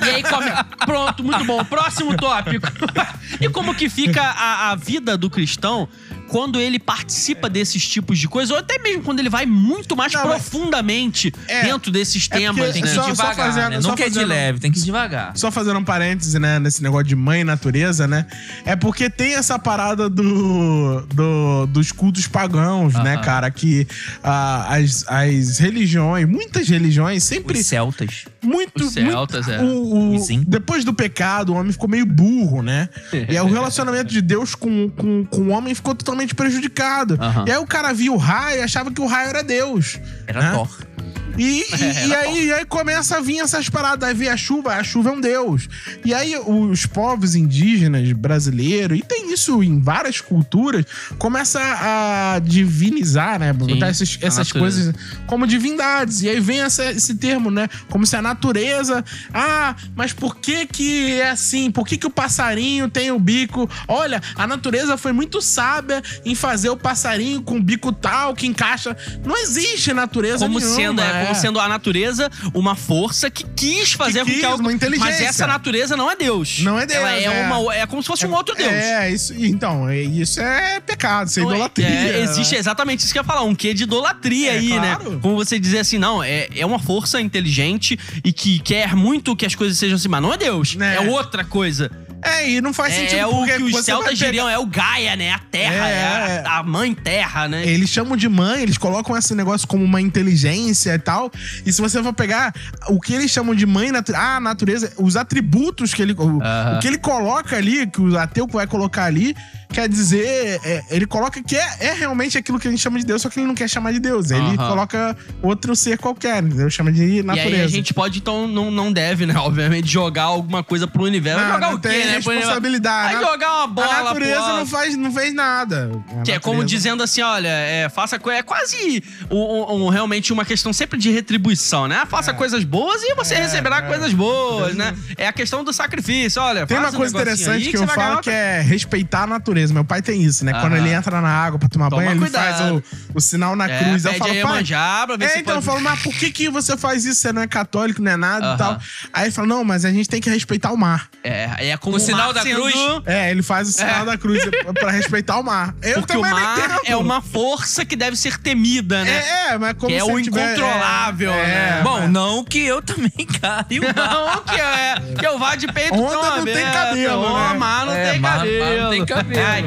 E aí come. Pronto, muito bom. Próximo tópico. [LAUGHS] e como que fica a, a vida do cristão quando ele participa desses tipos de coisa, ou até mesmo quando ele vai muito mais Não, profundamente É, dentro desses é temas, Tem que né? ir só- só devagar, fazendo- né? só Nunca é de leve, tem que ir devagar. Só fazendo um parêntese, né, nesse negócio de mãe natureza, né? É porque tem essa parada do, do- dos cultos pagãos, né, Aham. cara? Que ah, as, as religiões, muitas religiões, sempre Os celtas. muito. Os celtas, muito, é. o- o- depois do pecado, o homem ficou meio burro, né? [LAUGHS] e aí o relacionamento de Deus com, com, com o homem ficou totalmente prejudicado. Aham. E aí o cara via o raio e achava que o raio era Deus. Era né? Thor. E, e- [LAUGHS] e aí, e aí começa a vir essas paradas, aí vem a chuva, a chuva é um deus. E aí os povos indígenas brasileiros, e tem isso em várias culturas, começa a divinizar, né? Botar esses- a essas natureza. coisas como divindades. E aí vem essa- esse termo, né? Como se a natureza. Ah, mas por que que é assim? Por que que o passarinho tem o bico? Olha, a natureza foi muito sábia em fazer o passarinho com o bico tal que encaixa. Não existe natureza Como nenhuma. sendo, é, é. Como sendo a natureza uma força que quis fazer Que com que quis, algo. uma Mas inteligência. essa natureza não é Deus. Não é Deus, Ela é, é. uma. É como se fosse um outro Deus. É, isso. Então, é- isso é pecado, isso é Então, idolatria. é, existe exatamente isso que eu ia falar, um quê de idolatria É, aí, claro. né? Como você dizer assim, não, é, é uma força inteligente e que quer muito que as coisas sejam assim, mas não é Deus, Né. é outra coisa. É, e não faz É, sentido o porque que os celtas diriam, é o Gaia, né? A terra, É, é, é. a, a mãe terra, né? Eles chamam de mãe, eles colocam esse negócio como uma inteligência e tal. E se você for pegar o que eles chamam de mãe, natu a natureza, os atributos que ele. O, Aham. o que ele coloca ali, que o ateu vai colocar ali, quer dizer. é, ele coloca que é, é realmente aquilo que a gente chama de Deus, só que ele não quer chamar de Deus. Ele Aham. coloca outro ser qualquer, entendeu? Chama de E natureza. aí a gente pode, então, não, não deve, né? [LAUGHS] Obviamente, jogar alguma coisa pro universo. Não, jogar não o quê, tem né? Responsabilidade. Vai jogar uma bola a natureza não, faz, não fez nada. A Que é como dizendo assim, olha, é, faça é quase um- um- realmente uma questão sempre de retribuição, né? Faça coisas boas e você É, receberá é. coisas boas, né? É a questão do sacrifício, olha. Tem uma um coisa interessante que eu falo que é respeitar a natureza. Meu pai tem isso, né? Quando ele entra na água pra tomar Toma banho, ele cuidado. faz o, o sinal na É, cruz. Eu pede falo, aí pai, manjar pra ver é, se então pode- eu falo, mas por que, que você faz isso? Você não é católico, não é nada Aham. e tal. Aí ele fala, não, mas a gente tem que respeitar o mar. É, é como O sinal mar da sendo- cruz? É, ele faz o sinal É. da cruz pra respeitar o mar. Eu Porque o mar é uma força que deve ser temida, né? É, é, mas como Que é se o tiver- incontrolável, é, né? é, Bom, mas- não que eu também [LAUGHS] caio. Não, que é. Que eu vá de peito Onda não tem cabelo, né? mar não É, tem mar- mar cabelo. não tem cabelo. Ai,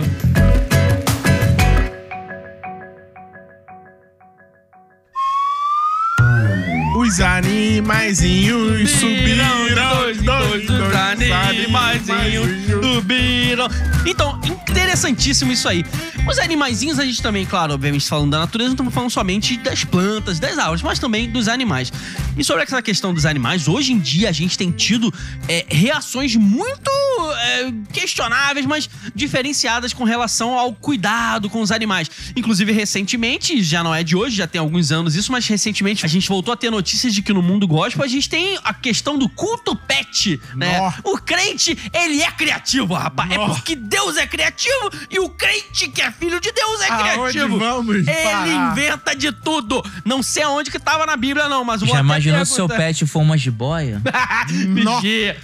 Os animaizinhos subiram. dois, em dois, os animaizinhos subiram. Então, interessantíssimo isso aí. Os animaizinhos, a gente também, claro, obviamente falando da natureza, não estamos falando somente das plantas, das árvores, mas também dos animais. E sobre essa questão dos animais, hoje em dia a gente tem tido é, reações muito é, questionáveis, mas diferenciadas com relação ao cuidado com os animais. Inclusive, recentemente, já não é de hoje, já tem alguns anos isso, mas recentemente a gente voltou a ter notícias de que no mundo gospel a gente tem a questão do culto pet, né? Nó. O crente, ele é criativo, rapaz. É porque Deus é criativo e o crente que é filho de Deus é Aonde criativo. vamos Ele parar? inventa de tudo. Não sei aonde que tava na Bíblia, não, mas vou Já imaginou se seu perguntar. pet for uma jiboia? [LAUGHS]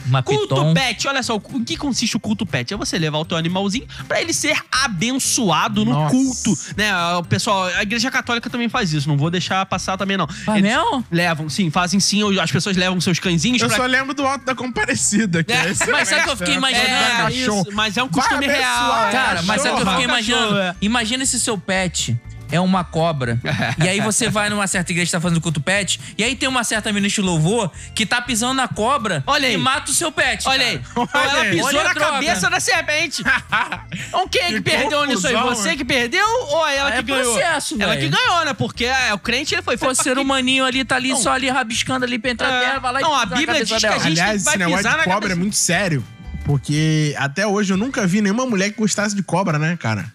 Uma culto piton. pet, olha só, o que consiste o culto pet? É você levar o teu animalzinho pra ele ser abençoado no Nossa. culto, né? O pessoal, a igreja católica também faz isso, não vou deixar passar também não. Faz Eles mesmo? Levam, sim, fazem sim, as pessoas levam seus cãezinhos Eu pra só lembro do Alto da Comparecida. Que É, é mas sabe o que eu fiquei imaginando? É, Cachorro. isso, mas é um costume real. é. Cara, mas sabe o que eu fiquei imaginando? é. Imagina se seu pet é uma cobra. [LAUGHS] e aí você vai numa certa igreja que tá fazendo culto pet, e aí tem uma certa ministra de louvor que tá pisando na cobra Olha aí. e mata o seu pet. Olha cara. aí. Ela pisou Olha a na droga. cabeça da serpente. [LAUGHS] Então quem é que Que perdeu nisso aí? confusão, Você que perdeu ou ela É que ganhou? processo, ela que ganhou, né? Porque é, o crente ele foi feito ser pra- humaninho ali, tá ali Não. só ali rabiscando ali pra entrar É. terra, vai lá Não, e a pisa na Bíblia diz que a dela. gente- Aliás, vai esse negócio pisar de na cobra cabeça. é muito sério. Porque até hoje eu nunca vi nenhuma mulher que gostasse de cobra, né, cara?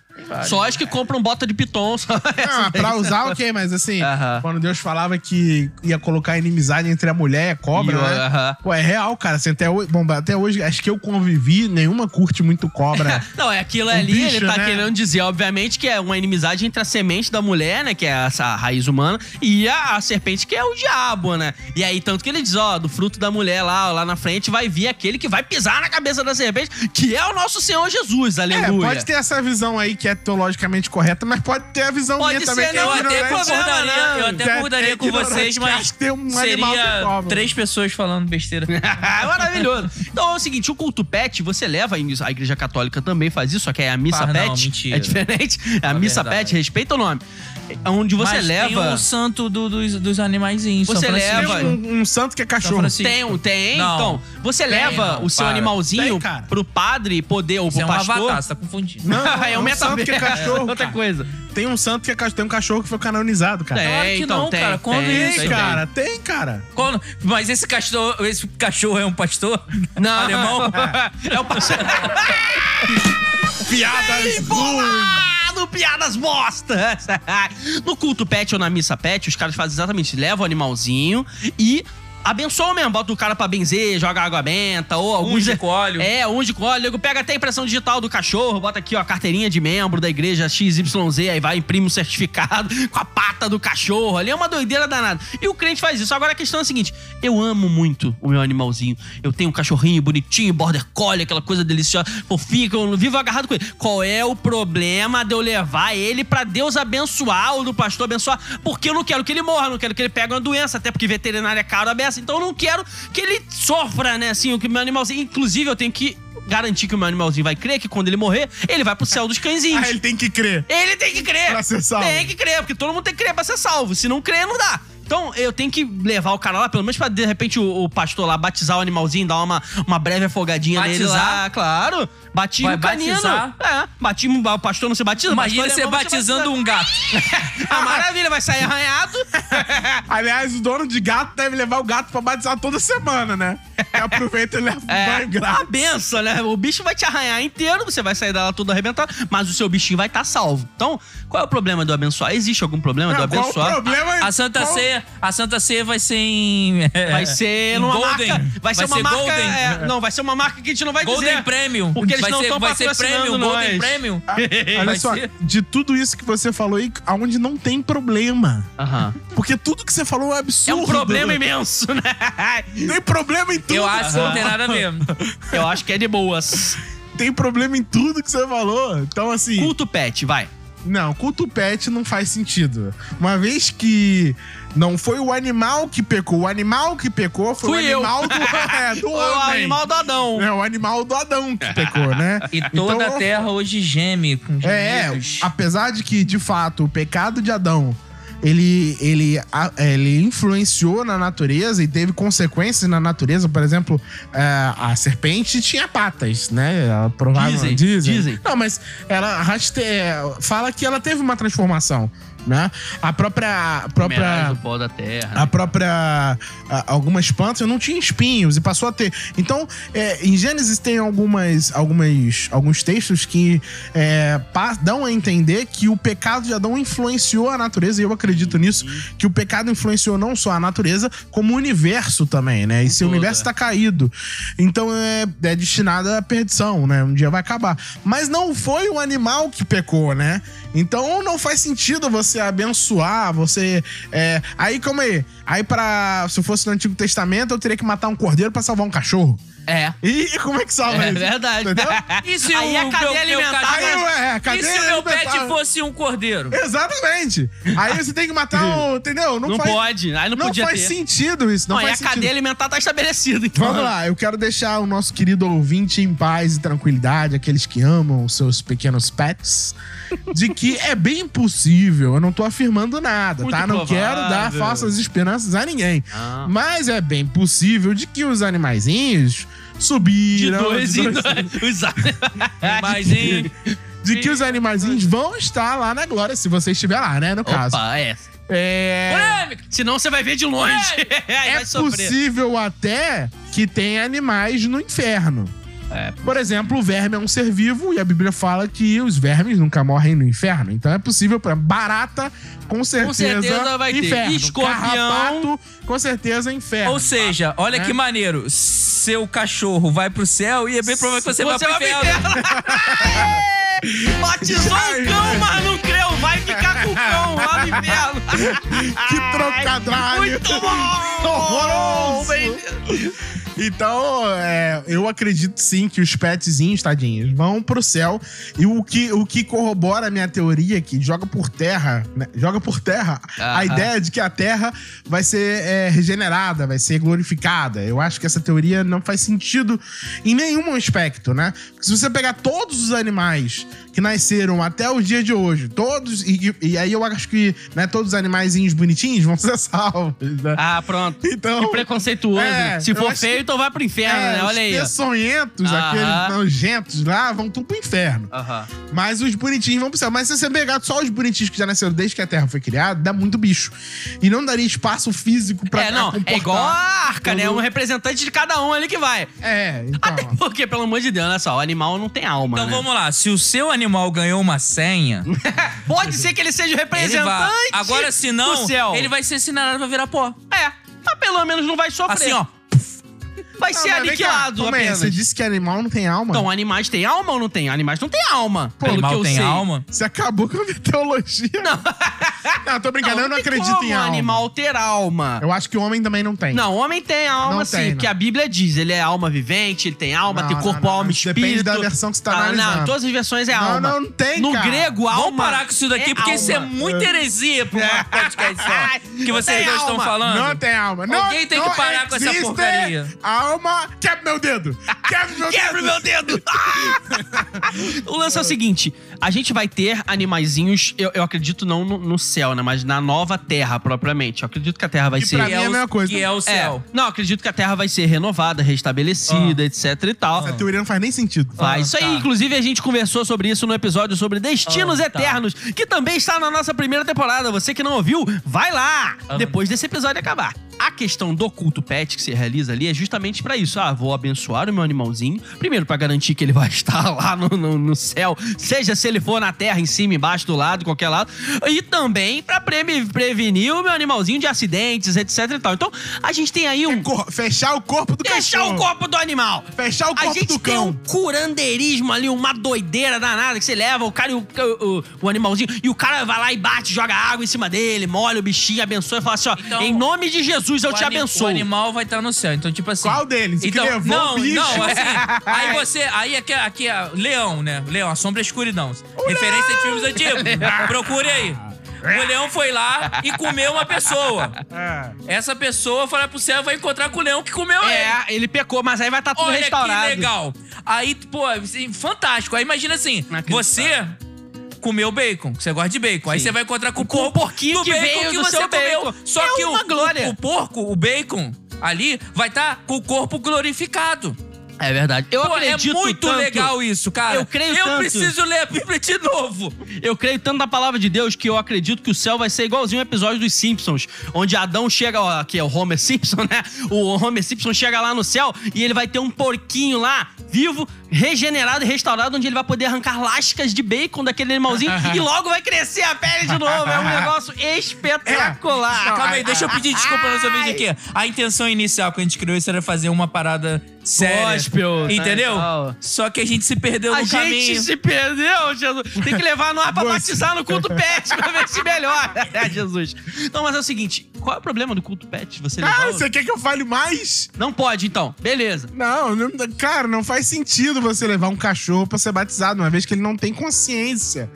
Só as que compram bota de piton. Só Ah, pra usar, ok, mas assim, Aham. quando Deus falava que ia colocar inimizade entre a mulher e a cobra, E o- né? aham. Pô, é real, cara. Assim, até, hoje, bom, até hoje, acho que eu convivi, nenhuma curte muito cobra. [LAUGHS] Não, é aquilo Um ali, bicho, ele tá né? querendo dizer, obviamente, que é uma inimizade entre a semente da mulher, né? Que é essa raiz humana, e a, a serpente, que é o diabo, né? E aí, tanto que ele diz, ó, do fruto da mulher lá, lá na frente, vai vir aquele que vai pisar na cabeça da serpente, que é o nosso Senhor Jesus, É, aleluia. pode ter essa visão aí que é teologicamente correta, mas pode ter a visão Pode minha também. ser, que é não, Eu até concordaria, eu até concordaria é com vocês, mas tem um seria três pessoas falando besteira. [LAUGHS] [LAUGHS] Maravilhoso. Então é o seguinte, o culto pet, você leva, a igreja católica também faz isso, só que é a missa não, pet. mentira. É diferente. É a É missa verdade. pet, respeita o nome. É Onde você Mas leva... tem o santo do- dos, dos animaizinhos. Você leva- Tem um, um santo que é cachorro. Tem, um- tem. Não. Então, você leva não, o seu para. animalzinho Tem, pro padre poder, ou pro é um pastor. avatar, você tá confundindo. Não, [LAUGHS] é um um santo que é cachorro, [LAUGHS] Outra coisa. Tem um santo que é cachorro. Tem um cachorro que foi canonizado, cara. Tem, Claro que então, não, tem, cara. Quando tem, isso, Tem, tem. cara. Tem, cara. Quando- Mas esse cachorro, esse cachorro é um pastor? Não. Alemão? [LAUGHS] É o pastor. Piadas Bolado, piadas bostas. [LAUGHS] No culto pet ou na missa pet, os caras fazem exatamente isso. Levam o animalzinho e abençoam mesmo. Bota o cara pra benzer, joga água benta ou alguns... Unge com óleo. É, unge com óleo. Pega até a impressão digital do cachorro, bota aqui, ó, a carteirinha de membro da igreja XYZ, aí vai, imprime um certificado [LAUGHS] com a pata do cachorro. Ali é uma doideira danada. E o crente faz isso. Agora a questão é a seguinte: eu amo muito o meu animalzinho. Eu tenho um cachorrinho bonitinho, border collie, aquela coisa deliciosa, fofinho, que eu vivo agarrado com ele. Qual é o problema de eu levar ele pra Deus abençoar ou do pastor abençoar? Porque eu não quero que ele morra, não quero que ele pegue uma doença, até porque veterinário é caro a beça. Então eu não quero que ele sofra, né? Assim, o que meu animalzinho. Inclusive, eu tenho que garantir que o meu animalzinho vai crer que quando ele morrer, ele vai pro céu dos cãezinhos. [LAUGHS] Ah, ele tem que crer. Ele tem que crer. Pra ser salvo. Tem que crer, porque todo mundo tem que crer pra ser salvo. Se não crer, não dá. Então, eu tenho que levar o cara lá, pelo menos pra de repente o, o pastor lá batizar o animalzinho, dar uma, uma breve afogadinha nele Batizar? lá, claro. Batismo Vai canino. batizar? É, batismo, o pastor não se batiza, Imagina pastor você batizando um gato. batiza. [LAUGHS] Ah, maravilha, vai sair arranhado. [LAUGHS] Aliás, o dono de gato deve levar o gato pra batizar toda semana, né? E aproveita e leva um [LAUGHS] É, banho a grátis. benção, né? O bicho vai te arranhar inteiro, você vai sair dela todo arrebentado, mas o seu bichinho vai estar salvo. Então, qual é o problema do abençoar? Existe algum problema do Não, qual o abençoar? problema? A Santa Qual- Ceia, a Santa Ceia vai ser em é, Vai ser em numa Golden. marca. Vai ser uma marca. Golden. é, não, vai ser uma marca que a gente não vai Golden dizer. Premium. Porque eles vai não ser, estão vai ser patrocinando Premium, nós. Golden Premium. Olha Vai só, ser. de tudo isso que você falou aí, aonde não tem problema. Aham. Porque tudo que você falou é absurdo. É um problema imenso, né? [LAUGHS] Tem problema em tudo. Eu acho que não tem nada mesmo. Eu acho que é de boas. Tem problema em tudo que você falou. Então, assim. Culto pet, vai. Não, culto pet não faz sentido. Uma vez que não foi o animal que pecou, o animal que pecou foi Fui o eu. animal do, [LAUGHS] é, do O homem. animal do Adão. É o animal do Adão que pecou, né? [LAUGHS] E toda Então, a terra hoje geme com É, gemidos. apesar de que, de fato, o pecado de Adão ele, ele, ele influenciou na natureza e teve consequências na natureza. Por exemplo, é, a serpente tinha patas, né? Ela provavelmente Dizem, dizem. Não, mas ela raste... é, fala que ela teve uma transformação, né? A própria, a própria do pó da terra. a própria. a- algumas plantas não tinham espinhos e passou a ter. Então, é, em Gênesis tem algumas, algumas, alguns textos que é, dão a entender que o pecado de Adão influenciou a natureza, e eu acredito nisso, que o pecado influenciou não só a natureza, como o universo também, né? E se o universo é. está caído, então é, é destinado à perdição, né? Um dia vai acabar. Mas não foi o animal que pecou, né? Então não faz sentido você abençoar, você. é, Aí, calma aí. Aí, para Se fosse no Antigo Testamento, eu teria que matar um cordeiro pra salvar um cachorro. É. E como é que salva É isso? verdade. Entendeu? [LAUGHS] E se Aí o a cadeia meu- alimentar. cachorro- Aí, ué, E se o meu pet fosse um cordeiro? Exatamente. Aí você tem que matar um. [LAUGHS] Entendeu? Não, faz, pode. Aí não, Não podia faz ter. sentido isso. Não, Não, e a faz sentido. cadeia alimentar tá estabelecida. Então. Vamos lá, eu quero deixar o nosso querido ouvinte em paz e tranquilidade, aqueles que amam os seus pequenos pets, de que é bem possível, eu não tô afirmando nada, Muito tá? Não quero dar provável. falsas esperanças a ninguém. Ah. Mas é bem possível de que os animaizinhos De subiram. dois em dois. Mas, hein? De que os animaizinhos vão estar lá na glória, se você estiver lá, né? No caso. Opa, é. É. Senão você vai ver de longe. É [LAUGHS] sofrer. possível até que tenha animais no inferno. É. Por exemplo, o verme é um ser vivo e a Bíblia fala que os vermes nunca morrem no inferno. Então é possível para barata, com certeza, certeza vai ter. inferno. Escorpião. Carrapato, com certeza inferno. Ou seja, olha né? que maneiro. Seu cachorro vai pro céu e é bem provável que você, Você vai vai pro inferno. inferno. [LAUGHS] Batizou o cão, mas não creu vai ficar com o cão lá no inferno. [LAUGHS] Que trocadalho! Muito bom! [LAUGHS] Horroroso! Então, é, eu acredito sim que os petzinhos, tadinhos, vão pro céu. E o que, o que corrobora a minha teoria que joga por terra, né? Joga por terra a ideia de que a terra vai ser é, regenerada, vai ser glorificada. Eu acho que essa teoria não faz sentido em nenhum aspecto, né? Porque se você pegar todos os animais que nasceram até o dia de hoje, todos. E, e aí eu acho que né, todos os animaizinhos bonitinhos vão ser [LAUGHS] salvos, né? Ah, pronto. Então. Que preconceituoso. É, Se for feio, que- então vai pro inferno, É, né? Olha os aí. ó. peçonhentos, Aham. aqueles nojentos lá, vão tudo pro inferno. Aham. Mas os bonitinhos vão pro céu. Mas se você pegar só os bonitinhos que já nasceram desde que a Terra foi criada, dá muito bicho. E não daria espaço físico pra É, não, é igual a arca, né? todo- Um representante de cada um ali que vai. É, então. Até porque, pelo amor de Deus, olha só, o animal não tem alma, Então né? vamos lá, se o seu animal ganhou uma senha, [LAUGHS] Pode ser que ele seja o ele representante vai. Agora, se não, do céu. ele vai ser ensinado pra virar pó. É, mas pelo menos não vai sofrer. Assim, ó. Vai Não, ser aniquilado calma aí, apenas. Você disse que animal não tem alma? Então, animais têm alma ou não tem? Animais não têm alma, Pô, pelo animal que eu tem sei. alma. Você acabou com a minha teologia. Não. [LAUGHS] não, tô brincando, eu não tem acredito como em alma. animal ter alma. Eu acho que o homem também não tem. Não, o homem tem alma Não sim, tem, porque não. a Bíblia diz, ele é alma vivente, ele tem alma, Não, tem não, corpo, não, alma, não. espírito. Depende da versão que você tá Ah, Não, analisando. todas as versões é Não, alma. não, não tem, No cara. grego, alma Vamos parar com isso daqui, é porque isso é muita heresia pra uma [LAUGHS] podcast só. Que Não vocês dois estão falando. Não tem alma. Não, Alguém tem que não parar com essa porcaria. Alma. Quebra meu dedo. [LAUGHS] Quebra meu Quebra dedo. meu dedo! [LAUGHS] [LAUGHS] o lance é o seguinte: a gente vai ter animaizinhos, eu, eu acredito não no, no céu, né? Mas na nova terra, propriamente. Eu acredito que a terra vai Que ser. pra mim é a o- mesma coisa. Que é o céu. Não, eu acredito que a terra vai ser renovada, restabelecida, etc e tal. Essa teoria não faz nem sentido. Vai, Ah, isso aí, tá. inclusive, a gente conversou sobre isso no episódio sobre Destinos Ah, tá. Eternos, que também está na nossa primeira temporada. Você que não ouviu, vai lá! Ah. Depois desse episódio acabar. A questão do culto pet que se realiza ali é justamente pra isso. Ah, vou abençoar o meu animalzinho. Primeiro, pra garantir que ele vai [LAUGHS] estar lá no, no- no céu, seja se ele for na terra, em cima, embaixo, do lado, qualquer lado. E também pra pre- prevenir o meu animalzinho de acidentes, etc e tal. Então, a gente tem aí um. Cor- Fechar o corpo do Deixar cachorro. o corpo do animal. Fechar o A corpo gente do tem cão. um curandeirismo ali, uma doideira danada que você leva o cara e o, o- o animalzinho, e o cara vai lá e bate, joga água em cima dele, molha o bichinho, abençoa e fala assim: ó, Então, em nome de Jesus eu te abençoo. O animal vai estar no céu. Então, tipo assim. Qual deles? O que Então, levou não, o bicho? não, assim. [LAUGHS] aí você. Aí aqui, aqui é leão, né? Leão, a sombra e a escuridão. Referência de filmes antigos. [LAUGHS] Procure aí. O leão foi lá e comeu uma pessoa. É. Essa pessoa foi lá pro céu e vai encontrar com o leão que comeu ele. É, ele pecou, mas aí vai estar tudo Olha restaurado. que legal. Aí, pô, assim, fantástico. Aí imagina assim, você comeu bacon, que você gosta de bacon. Aí Sim. você vai encontrar com o Com o porquinho do que bacon veio que você seu comeu. bacon. Só É que uma o, glória. o, o porco, o bacon, ali vai estar com o corpo glorificado. É verdade. Eu Pô, é acredito muito tanto- legal isso, cara. Eu creio Eu tanto. preciso ler a Bíblia de novo. Eu creio tanto na palavra de Deus que eu acredito que o céu vai ser igualzinho um episódio dos Simpsons, onde Adão chega, ó, aqui é o Homer Simpson, [LAUGHS] né? O Homer Simpson chega lá no céu e ele vai ter um porquinho lá, vivo, regenerado e restaurado, onde ele vai poder arrancar lascas de bacon daquele animalzinho [LAUGHS] e logo vai crescer a pele de novo. É um [LAUGHS] negócio espetacular. Ah, Calma aí, deixa eu pedir desculpa nessa vez aqui. A intenção inicial que a gente criou isso era fazer uma parada séria. Gospel, tá, Entendeu? tal. Só que a gente se perdeu A no gente caminho. se perdeu, Jesus. Tem que levar no ar pra batizar no culto [LAUGHS] pet pra ver se melhora. [LAUGHS] É, Jesus. Então, mas é o seguinte: qual é o problema do culto pet? Você levar Ah, o- você quer que eu fale mais? Não pode, então. Beleza. Não, não- cara, não faz sentido você levar um cachorro pra ser batizado, uma vez que ele não tem consciência.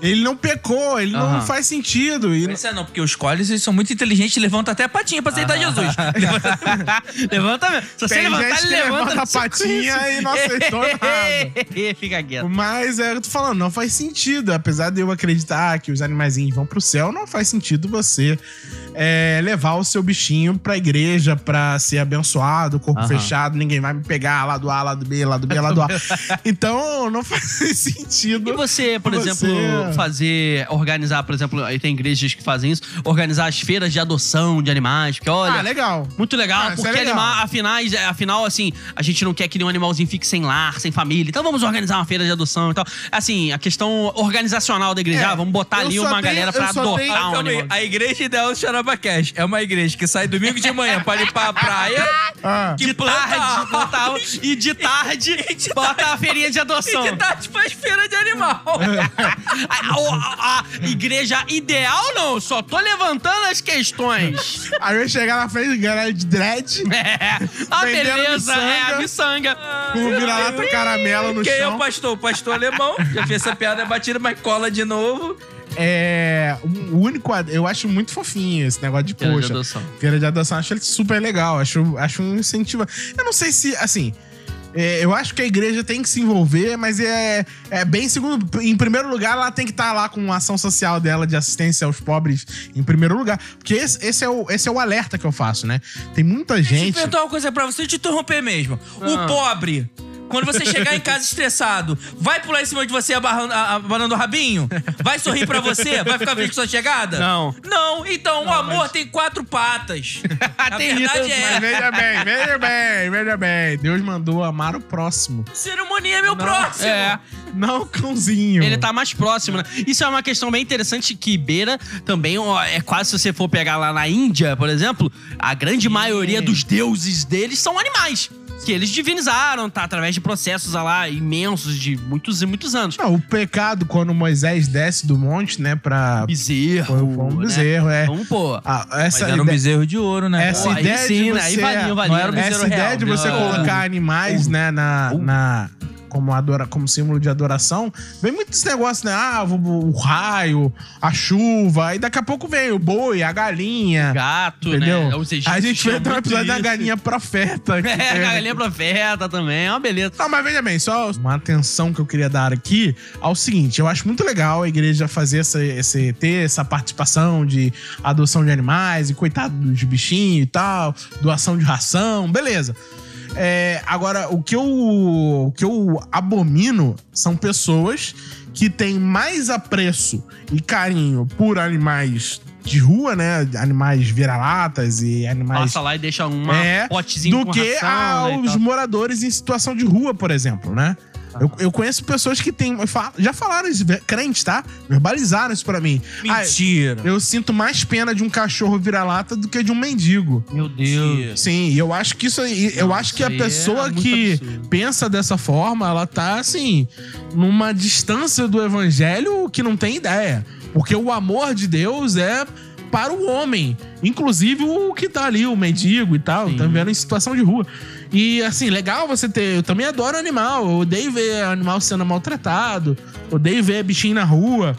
Ele não pecou, ele não faz sentido. E Isso é não, porque os collies eles são muito inteligentes e levantam até a patinha pra aceitar Jesus. [LAUGHS] levanta mesmo. Se você Tem levantar, gente ele levanta levanta a patinha e não aceitou [LAUGHS] nada. Fica quieto. Mas é, eu tô falando, não faz sentido. Apesar de eu acreditar que os animaizinhos vão pro céu, não faz sentido você é, levar o seu bichinho pra igreja pra ser abençoado, corpo Aham. fechado, ninguém vai me pegar lá do A, lá do B, lá do B, lá do A. [LAUGHS] então, não faz [LAUGHS] sentido. E você, por Você- exemplo, fazer, organizar, por exemplo, aí tem igrejas que fazem isso, organizar as feiras de adoção de animais, porque olha, Ah, legal. Muito legal, Ah, é porque legal. anima- afinal, afinal, assim, a gente não quer que nenhum animalzinho fique sem lar, sem família. Então vamos organizar uma feira de adoção e tal. Assim, a questão organizacional da igreja, É, ah, vamos botar ali uma tenho- galera pra adotar tenho- um animal. a igreja ideal será Sorocaba Cash é uma igreja que sai domingo de manhã pra limpar a praia, Ah, que De planta tarde, bota, e de tarde, [LAUGHS] bota a feirinha de e adoção. de tarde faz feira de animal. [LAUGHS] A, a- a igreja ideal, não. Só tô levantando as questões. Aí eu ia chegar na frente galera de dread, É. A Vendendo beleza é a miçanga. com vira-lata caramelo no Quem é chão. o pastor? O pastor alemão. Já fez essa piada batida, mas cola de novo. É. um- O único. Eu acho muito fofinho esse negócio de Feira de poxa. adoção. Feira de adoção, acho ele super legal. Acho, acho um incentivo. Eu não sei se, assim. é, eu acho que a igreja tem que se envolver, mas é, é bem segundo. Em primeiro lugar, ela tem que estar lá com a ação social dela de assistência aos pobres em primeiro lugar. Porque esse, esse é, o, esse é o alerta que eu faço, né? Tem muita Deixa eu gente. perguntar uma coisa pra você, te interromper mesmo. O Ah. pobre, quando você chegar em casa estressado, vai pular em cima de você abarrando, abanando o rabinho? Vai sorrir pra você? Vai ficar feliz com sua chegada? Não. Não, então o amor tem quatro patas. [LAUGHS] A Tem verdade isso, é, Mas veja bem, veja bem, veja bem. Deus mandou amar o próximo. cerimônia é meu próximo. É. Não o cãozinho. Ele tá mais próximo, né? Isso é uma questão bem interessante que beira também, ó, é quase se você for pegar lá na Índia, por exemplo, a grande maioria dos deuses deles são animais. Que eles divinizaram, tá? Através de processos ah lá imensos de muitos e muitos anos. Não, o pecado, quando Moisés desce do monte, né, pra. Bezerro. Foi, foi um né? bezerro, é. Vamos pôr. Ah, Mas essa era um ideia, bezerro de ouro, né? essa Pô, aí ideia sim, de né? você, Aí valia, valia, não era um né? essa ideia de você né? colocar animais, né, na, na como adora, como símbolo de adoração, vem muito esse negócio, né? Ah, o, o raio, a chuva, e daqui a pouco vem o boi, a galinha, Gato, entendeu? né? Egípcios a gente tinham fez até um episódio da galinha profeta. [LAUGHS] É, tem- a galinha profeta também, é uma beleza. Não, mas veja bem, só uma atenção que eu queria dar aqui ao seguinte: eu acho muito legal a igreja fazer essa, esse, ter essa participação de adoção de animais e coitado dos bichinhos e tal, doação de ração, beleza. É, agora, o que, eu, o que eu abomino são pessoas que têm mais apreço e carinho por animais de rua, né? Animais vira-latas e animais Passa lá e deixa uma É, potezinho do com que ração, né, aos moradores em situação de rua, por exemplo, né? Eu, eu conheço pessoas que têm. Já falaram isso, crentes, tá? Verbalizaram isso pra mim. Ah, Mentira. eu sinto mais pena de um cachorro vira-lata do que de um mendigo. Meu Deus. Sim, e eu acho que isso aí. Eu Nossa, acho que a é pessoa muito que absurdo. pensa dessa forma, ela tá, assim, numa distância do evangelho que não tem ideia. Porque o amor de Deus é para o homem. Inclusive o que tá ali, o mendigo e tal, Sim. tá vendo em situação de rua. E assim, legal você ter. Eu também adoro animal. Eu odeio ver animal sendo maltratado. Odeio ver bichinho na rua.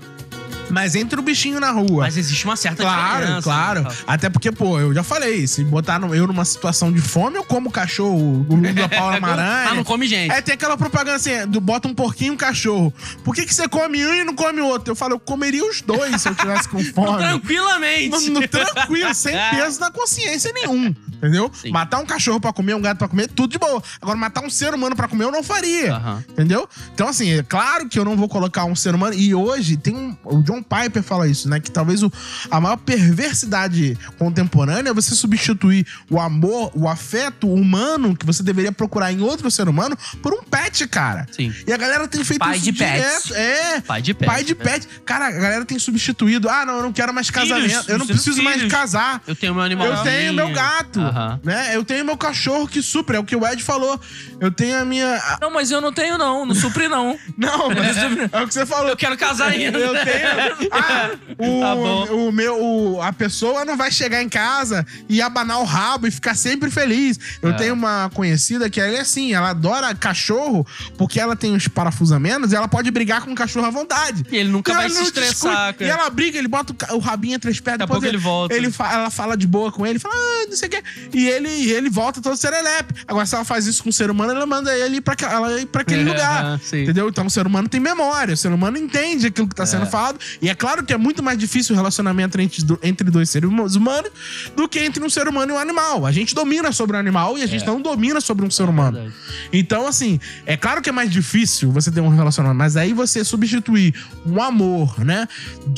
Mas entre o bichinho na rua. Mas existe uma certa Claro, claro. né? Até porque, pô, eu já falei, se botar no- eu numa situação de fome, eu como cachorro, o Lula da Paula [LAUGHS] Ah, não come gente. É, tem aquela propaganda assim, do bota um porquinho e um cachorro. Por que, que você come um e não come o outro? Eu falo, eu comeria os dois se eu tivesse com [LAUGHS] fome. Tranquilamente. No, no tranquilo, sem [LAUGHS] peso na consciência nenhum. Entendeu? Sim. Matar um cachorro pra comer, um gato pra comer, tudo de boa. Agora, matar um ser humano pra comer, eu não faria. Aham. Entendeu? Então, assim, é claro que eu não vou colocar um ser humano. E hoje tem um. O John Piper fala isso, né? Que talvez o, a maior perversidade contemporânea é você substituir o amor, o afeto humano que você deveria procurar em outro ser humano por um pet, cara. Sim. E a galera tem feito Pai isso de pets. direto. É. Pai de pet. Pai de pet. Cara, a galera tem substituído. Ah, não, eu não quero mais casamento. eu não filhos, preciso mais filhos. casar. Eu tenho meu animal. Eu tenho meu gato, né? Eu tenho meu cachorro que supre, é o que o Ed falou. Eu tenho a minha... Não, mas eu não tenho, não. Não supri, não. [LAUGHS] Não, mas é o que você falou. Eu quero casar ainda. Eu tenho. Ah, o, Tá o meu. o- a pessoa não vai chegar em casa e abanar o rabo e ficar sempre feliz. Eu É. tenho uma conhecida que ela é assim, ela adora cachorro porque ela tem os parafusamentos e ela pode brigar com o cachorro à vontade. E ele nunca E vai se estressar. E ela briga, ele bota o rabinho entre as pernas. Daqui a depois pouco ele volta. Ele fa- ela fala de boa com ele, fala, ah, não sei o quê. E ele, ele volta todo serelepe. Agora, se ela faz isso com o ser humano, ela manda ele ir pra, ela ir pra aquele É, lugar. sim. Entendeu? Então o ser humano tem memória, o ser humano entende aquilo que tá sendo falado. E é claro que é muito mais difícil o relacionamento entre, entre dois seres humanos do que entre um ser humano e um animal. A gente domina sobre o animal e a gente não domina sobre um ser humano. É. Então, assim, é claro que é mais difícil você ter um relacionamento, mas aí você substituir um amor, né?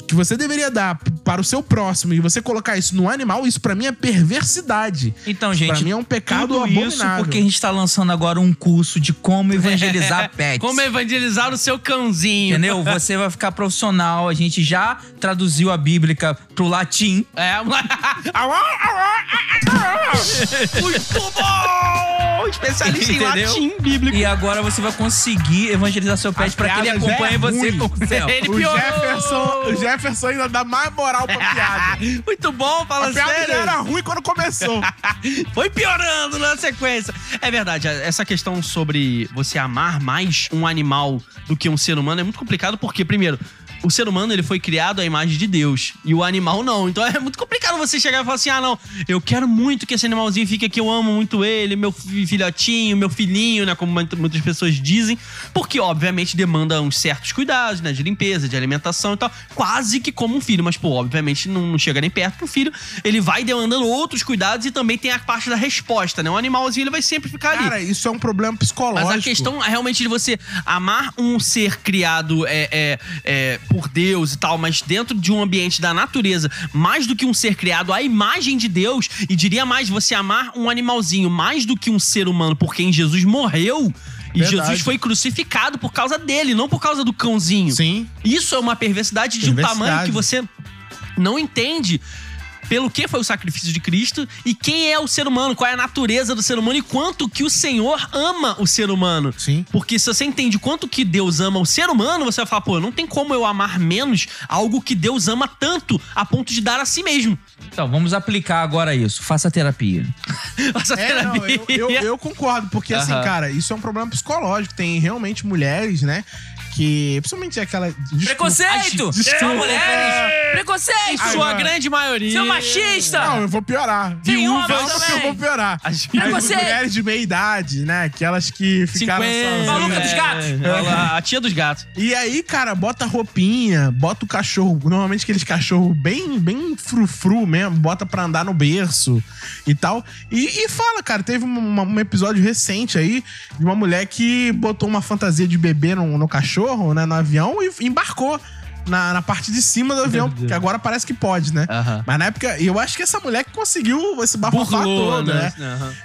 Que você deveria dar para o seu próximo e você colocar isso no animal, isso pra mim é perversidade. Então, gente, pra mim é um pecado abominável. isso porque a gente tá lançando agora um curso de como evangelizar [LAUGHS] pets. Como evangelizar o seu cãozinho. Entendeu? Você vai ficar profissional, a gente gente já traduziu a Bíblia pro latim. É, [LAUGHS] muito bom! Especialista em Entendeu? latim bíblico. E agora você vai conseguir evangelizar seu pet A pra que ele já acompanhe é você ruim. com o céu. Ele O piorou. Jefferson, o Jefferson ainda dá mais moral pra piada. [LAUGHS] Muito bom, fala A piada já sério. era ruim quando começou. [LAUGHS] Foi piorando na sequência. É verdade, essa questão sobre você amar mais um animal do que um ser humano é muito complicado porque, primeiro, o ser humano ele foi criado à imagem de Deus e o animal não. Então é muito complicado você chegar e falar assim: ah, não, eu quero muito que esse animalzinho fique aqui, eu amo muito ele, meu fi- filhotinho, meu filhinho, né? Como muita- muitas pessoas dizem, porque obviamente demanda uns certos cuidados, né? De limpeza, de alimentação e tal, quase que como um filho, mas pô, obviamente não, não chega nem perto do filho. Ele vai demandando outros cuidados e também tem a parte da resposta, né? O animalzinho ele vai sempre ficar ali. Cara, isso é um problema psicológico. Mas a questão é realmente de você amar um ser criado é, é, é, por Deus e tal, mas dentro de um ambiente da natureza, mais do que um ser criado à imagem de Deus, e diria mais, você amar um animalzinho mais do que um ser humano por quem Jesus morreu. E Verdade. Jesus foi crucificado por causa dele, não por causa do cãozinho. Sim. Isso é uma perversidade de um Perversidade. tamanho que você não entende pelo que foi o sacrifício de Cristo e quem é o ser humano, qual é a natureza do ser humano e quanto que o Senhor ama o ser humano. Sim. Porque se você entende quanto que Deus ama o ser humano, você vai falar, pô, não tem como eu amar menos algo que Deus ama tanto a ponto de dar a si mesmo. Então, vamos aplicar agora isso. Faça terapia. [LAUGHS] Essa É, não, terapia. eu, eu- eu concordo, porque assim, cara, isso é um problema psicológico. Tem realmente mulheres, né? Que. Principalmente aquela. desculpa, Preconceito! desculpa. São mulheres! Preconceito! Em sua grande maioria. Seu machista! Não, eu vou piorar. Tem Viúva, eu vou piorar. As-. As mulheres de meia idade, né? Aquelas que ficaram 50. sozinhas. Maluca dos gatos. É, a tia dos gatos. E aí, cara, bota roupinha, bota o cachorro, normalmente aqueles cachorros bem, bem frufru mesmo, bota pra andar no berço e tal. E, e fala, cara, teve um, uma- um episódio recente aí de uma mulher que botou uma fantasia de bebê no, no cachorro, né, no avião e embarcou. Na, na parte de cima do avião, que agora parece que pode, né? Aham. Mas na época, eu acho que essa mulher que conseguiu esse bafafá todo, né?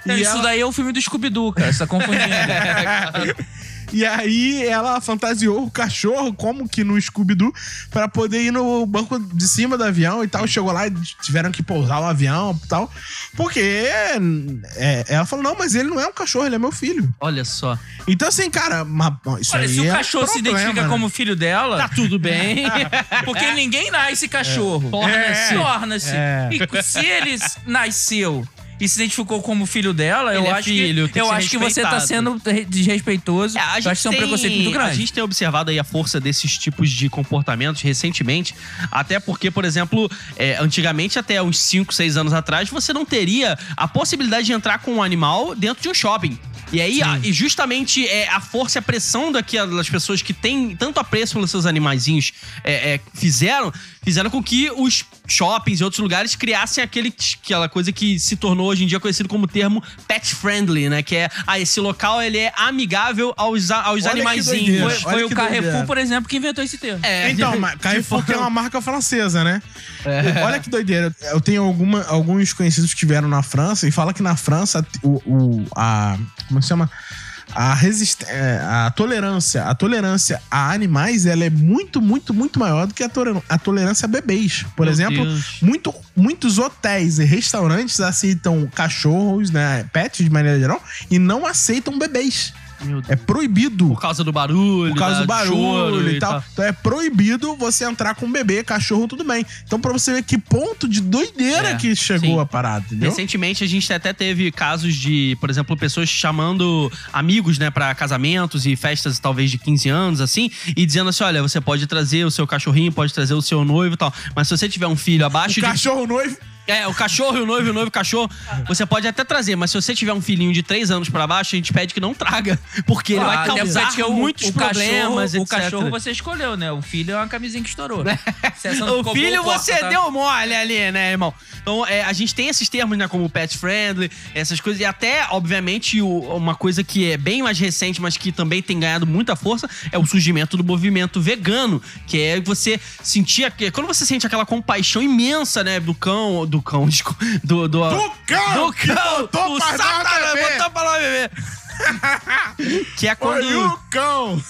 Então, E isso ela- daí é o filme do Scooby-Doo, cara. Você tá confundindo. [LAUGHS] E aí ela fantasiou o cachorro como que no Scooby-Doo pra poder ir no banco de cima do avião e tal. Chegou lá e tiveram que pousar o avião e tal. Porque é, ela falou, não, mas ele não é um cachorro, ele é meu filho. Olha só. Então assim, cara, isso Olha, aí se o é um cachorro se problema, identifica né? como filho dela, Tá tudo bem. [LAUGHS] porque ninguém nasce cachorro. Torna-se. Torna-se. É. E se ele nasceu e se identificou como filho dela, Ele eu é acho filho, que, tem eu acho que você tá sendo re- desrespeitoso. É, a eu gente acho que isso é um tem- preconceito muito grande. A gente tem observado aí a força desses tipos de comportamentos recentemente, até porque, por exemplo, é, antigamente, até uns 5, 6 anos atrás, você não teria a possibilidade de entrar com um animal dentro de um shopping. E aí, a- e justamente é, a força e a pressão daquelas pessoas que têm tanto apreço pelos seus animaizinhos é, é, fizeram, fizeram com que os shoppings e outros lugares criassem aquele, aquela coisa que se tornou hoje em dia conhecido como termo pet friendly, né? Que é, ah, esse local ele é amigável aos, aos Olha animaizinhos. Foi, foi o Carrefour, doideira. por exemplo, que inventou esse termo. É, Então, [LAUGHS] Carrefour que é uma marca francesa, né? Olha que doideira. Eu tenho alguma, alguns conhecidos que estiveram na França e fala que na França o, o- a como se chama? A, resist... é, a tolerância, a tolerância a animais, ela é muito, muito, muito maior do que a, toler- a tolerância a bebês. Por Meu exemplo, Deus. muito, muitos hotéis e restaurantes aceitam cachorros, né, pets de maneira geral, e não aceitam bebês. É proibido Por causa do barulho, por causa da- do barulho e tal. Então é proibido você entrar com bebê, cachorro, tudo bem. Então pra você ver que ponto de doideira É, que chegou sim. a parada, entendeu? Recentemente a gente até teve casos de, por exemplo, pessoas chamando amigos, né, pra casamentos e festas talvez de 15 anos, assim, e dizendo assim: olha, você pode trazer o seu cachorrinho, pode trazer o seu noivo e tal. Mas se você tiver um filho abaixo O de. cachorro noivo. É, o cachorro e o noivo, e o noivo e o cachorro, você pode até trazer, mas se você tiver um filhinho de 3 anos pra baixo, a gente pede que não traga. [LAUGHS] Porque ele Ah, vai causar o- muitos o problemas, cachorro, O cachorro você escolheu, né? O filho é uma camisinha que estourou. Não O filho você corta, tá? deu mole ali, né, irmão? Então, é, a gente tem esses termos, né, como pet friendly, essas coisas. E até, obviamente, o- uma coisa que é bem mais recente, mas que também tem ganhado muita força, é o surgimento do movimento vegano. Que é você sentir... aque- Quando você sente aquela compaixão imensa, né, do cão... Do cão, desculpa. Do, do, Do cão Do cão! botou o pra Satanás beber. botou pra lá beber. [LAUGHS] que é quando... Olha o cão.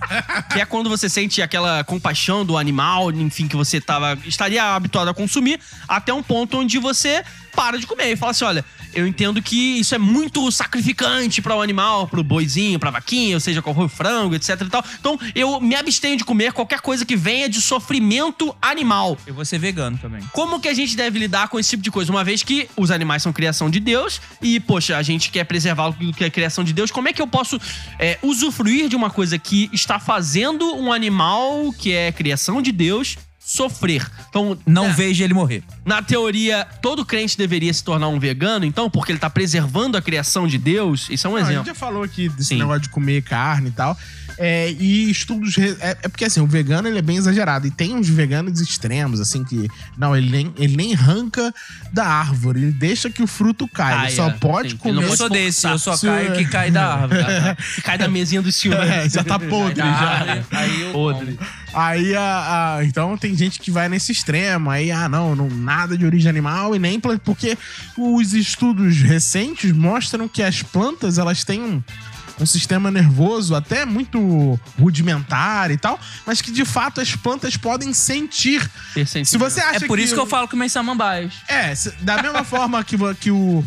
[LAUGHS] que é quando você sente aquela compaixão do animal, enfim, que você tava, estaria habituado a consumir, até um ponto onde você para de comer e fala assim: olha, eu entendo que isso é muito sacrificante para o animal, pro boizinho, pra vaquinha, ou seja, qual for o frango, etc e tal. Então eu me abstenho de comer qualquer coisa que venha de sofrimento animal. Eu vou ser vegano também. Como que a gente deve lidar com esse tipo de coisa? Uma vez que os animais são criação de Deus e, poxa, a gente quer preservar o que é criação de Deus, como é que eu posso é, usufruir de uma coisa que está fazendo um animal que é criação de Deus sofrer? Então, Não é, vejo ele morrer. na teoria, todo crente deveria se tornar um vegano, então, porque ele tá preservando a criação de Deus. Isso é um Não, a gente exemplo. já falou aqui desse Sim. negócio de comer carne e tal. É, e estudos. É, é porque assim, o vegano ele é bem exagerado. E tem uns veganos extremos, assim, que. Não, ele nem, ele nem arranca da árvore, ele deixa que o fruto caia. Caia, ele só pode sim. Comer. não Eu pode sou desse, eu só caio que cai da árvore. Que [LAUGHS] cai da mesinha do senhor. É, já tá podre, já. Aí eu Podre. Aí a, a- Então tem gente que vai nesse extremo. Aí, ah, não, não nada de origem animal e nem. Porque os estudos recentes mostram que as plantas elas têm um. Sistema nervoso até muito rudimentar e tal, mas que de fato as plantas podem sentir. Se você acha É por isso que eu falo que meus samambaias. É, se- da mesma [LAUGHS] forma que, que o.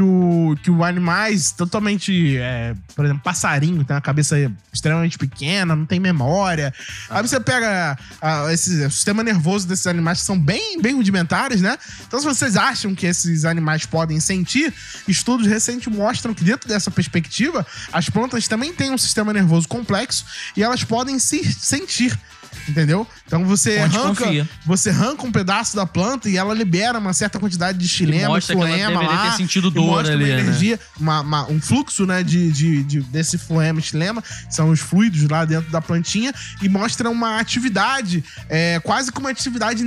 Que o, que o animais totalmente. é, por exemplo, passarinho tem uma cabeça extremamente pequena, não tem memória. Aí você pega ah, esse o sistema nervoso desses animais que são bem, bem rudimentares, né? Então, se vocês acham que esses animais podem sentir, estudos recentes mostram que, dentro dessa perspectiva, as plantas também têm um sistema nervoso complexo e elas podem se sentir. Entendeu? Então você Fonte arranca, confia. você arranca um pedaço da planta e ela libera uma certa quantidade de xilema, floema lá. ter sentido dor ali, uma né? energia, uma- uma- um fluxo, né, de, de- de- desse floema xilema, são os fluidos lá dentro da plantinha, e mostra uma atividade, é, quase que uma atividade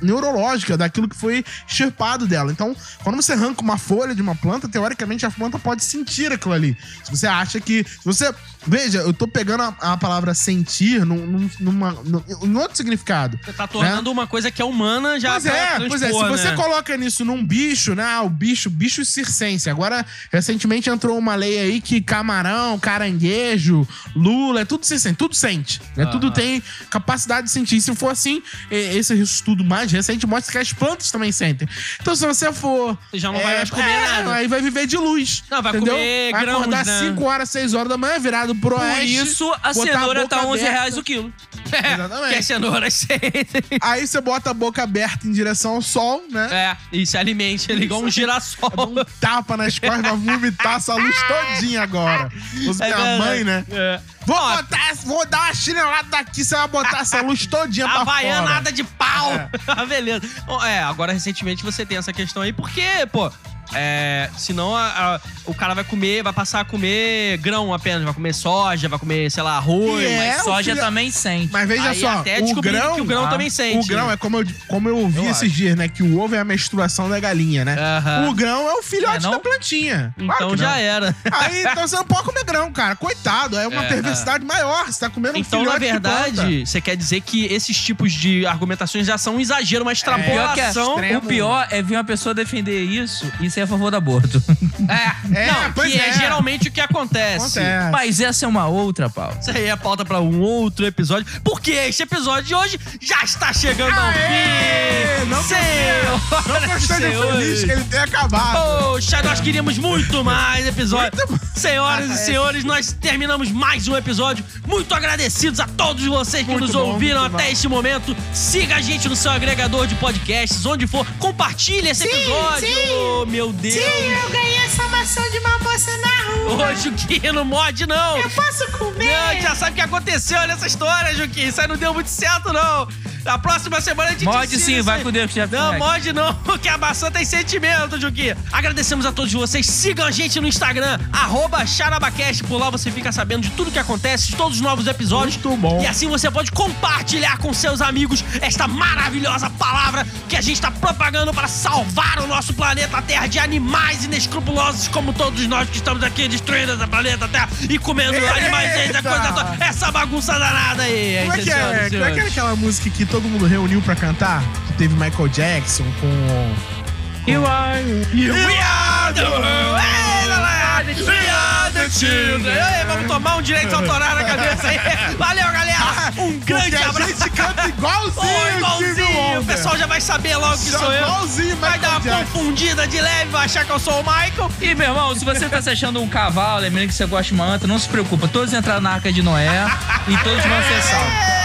neurológica daquilo que foi extirpado dela. Então, quando você arranca uma folha de uma planta, teoricamente a planta pode sentir aquilo ali. Se você acha que. Se você. Veja, eu tô pegando a, a palavra sentir num, numa, num- em outro significado. Você tá tornando uma coisa que é humana já Pois é, pois é. Se transpor, você né? coloca nisso num bicho, né? ah, O bicho, bicho circense. Agora, recentemente entrou uma lei aí que camarão, caranguejo, lula, é tudo circense, tudo sente. Né? Tudo tem capacidade de sentir. Se for assim, esse estudo mais recente mostra que as plantas também sentem. Então, se você for. Você já não vai mais comer nada. Aí vai viver de luz. Não, vai entendeu? comer vai grãos, acordar né? 5 horas, 6 horas da manhã, virado pro Por oeste. isso, a cenoura boca tá 11 aberta. reais o quilo. [LAUGHS] Exatamente. Que é cenoura sentem. Aí você bota a boca aberta em direção ao sol, né? É, e se alimente, ele igual um girassol. Dá um tapa nas costas, vai vomitar essa luz todinha agora. Fosse É verdade. mãe, né? É. Vou botar, vou dar uma chinelada daqui, você vai botar essa luz todinha pra fora. Havaianada de pau! É. [LAUGHS] Ah, Beleza. É, agora recentemente você tem essa questão aí, porque, pô. É, senão a- a- o cara vai comer, vai passar a comer grão apenas, vai comer soja, vai comer, sei lá, arroz. É, mas Soja filho- também sente. Mas veja Aí só, até o grão, que o grão ah, também sente. O grão é como eu, como eu ouvi Eu esses acho. dias, né? Que o ovo é a menstruação da galinha, né? Aham. O grão é o filhote É, da plantinha. Claro Então já era. Aí, então você não pode comer grão, cara. Coitado, é uma É, perversidade maior. Você tá comendo um Então, filhote na de planta. verdade, você quer dizer que esses tipos de argumentações já são um exagero, uma que é, extrapolação. extremo. o pior é ver uma pessoa defender isso e ser a favor do aborto. É, É, não, pois que é. é. geralmente o que acontece. Acontece. Mas essa é uma outra pauta. Isso aí é pauta pra um outro episódio, porque este episódio de hoje já está chegando ao Aê! fim. Não Senhoras Não feliz que ele tenha acabado. Poxa, nós queríamos muito mais episódio. Senhoras Ah, e é. senhores, nós terminamos mais um episódio. Muito agradecidos a todos vocês que Muito nos bom, ouviram muito até bom. este momento. Siga a gente no seu agregador de podcasts, onde for. Compartilhe esse episódio. sim. Oh, meu Deus. Sim, eu ganhei essa maçã de uma moça na rua. Ô, Juquinho, não morde, não. Eu posso comer? Não, já sabe o que aconteceu nessa história, Juquinho. Isso aí não deu muito certo, não. Na próxima semana a gente Morde sim, vai com Deus, chefe. Não, morde não, [LAUGHS] porque a maçã tem sentimento, Juquinha. Agradecemos a todos vocês. Sigam a gente no Instagram, arroba Charabacast. Por lá você fica sabendo de tudo que acontece, de todos os novos episódios. Muito bom. E assim você pode compartilhar com seus amigos esta maravilhosa palavra que a gente está propagando para salvar o nosso planeta Terra de animais inescrupulosos como todos nós que estamos aqui destruindo esse planeta Terra e comendo Eita! animais essa coisa toda. Essa bagunça danada aí. Como é que é? Como é que era aquela música que todo mundo reuniu pra cantar? Que teve Michael Jackson com. You are. We are the world. Hey, galera! We are the Children. Ei, vamos tomar um direito autoral na cabeça aí. Valeu, galera. Um grande Porque a abraço. gente canta igualzinho, Steve igualzinho. O pessoal já vai saber logo que Só sou eu. igualzinho Vai dar uma Jackson. confundida de leve, vai achar que eu sou o Michael. E, meu irmão, se você tá se achando um cavalo, lembrando que você gosta de manta, não se preocupa. Todos entraram na Arca de Noé e todos vão ser salvos.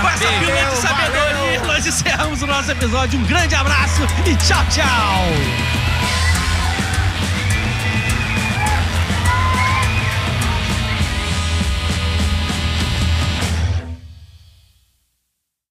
Com essa Beijo. pílula de sabedoria, nós encerramos o nosso episódio. Um grande abraço e tchau, tchau.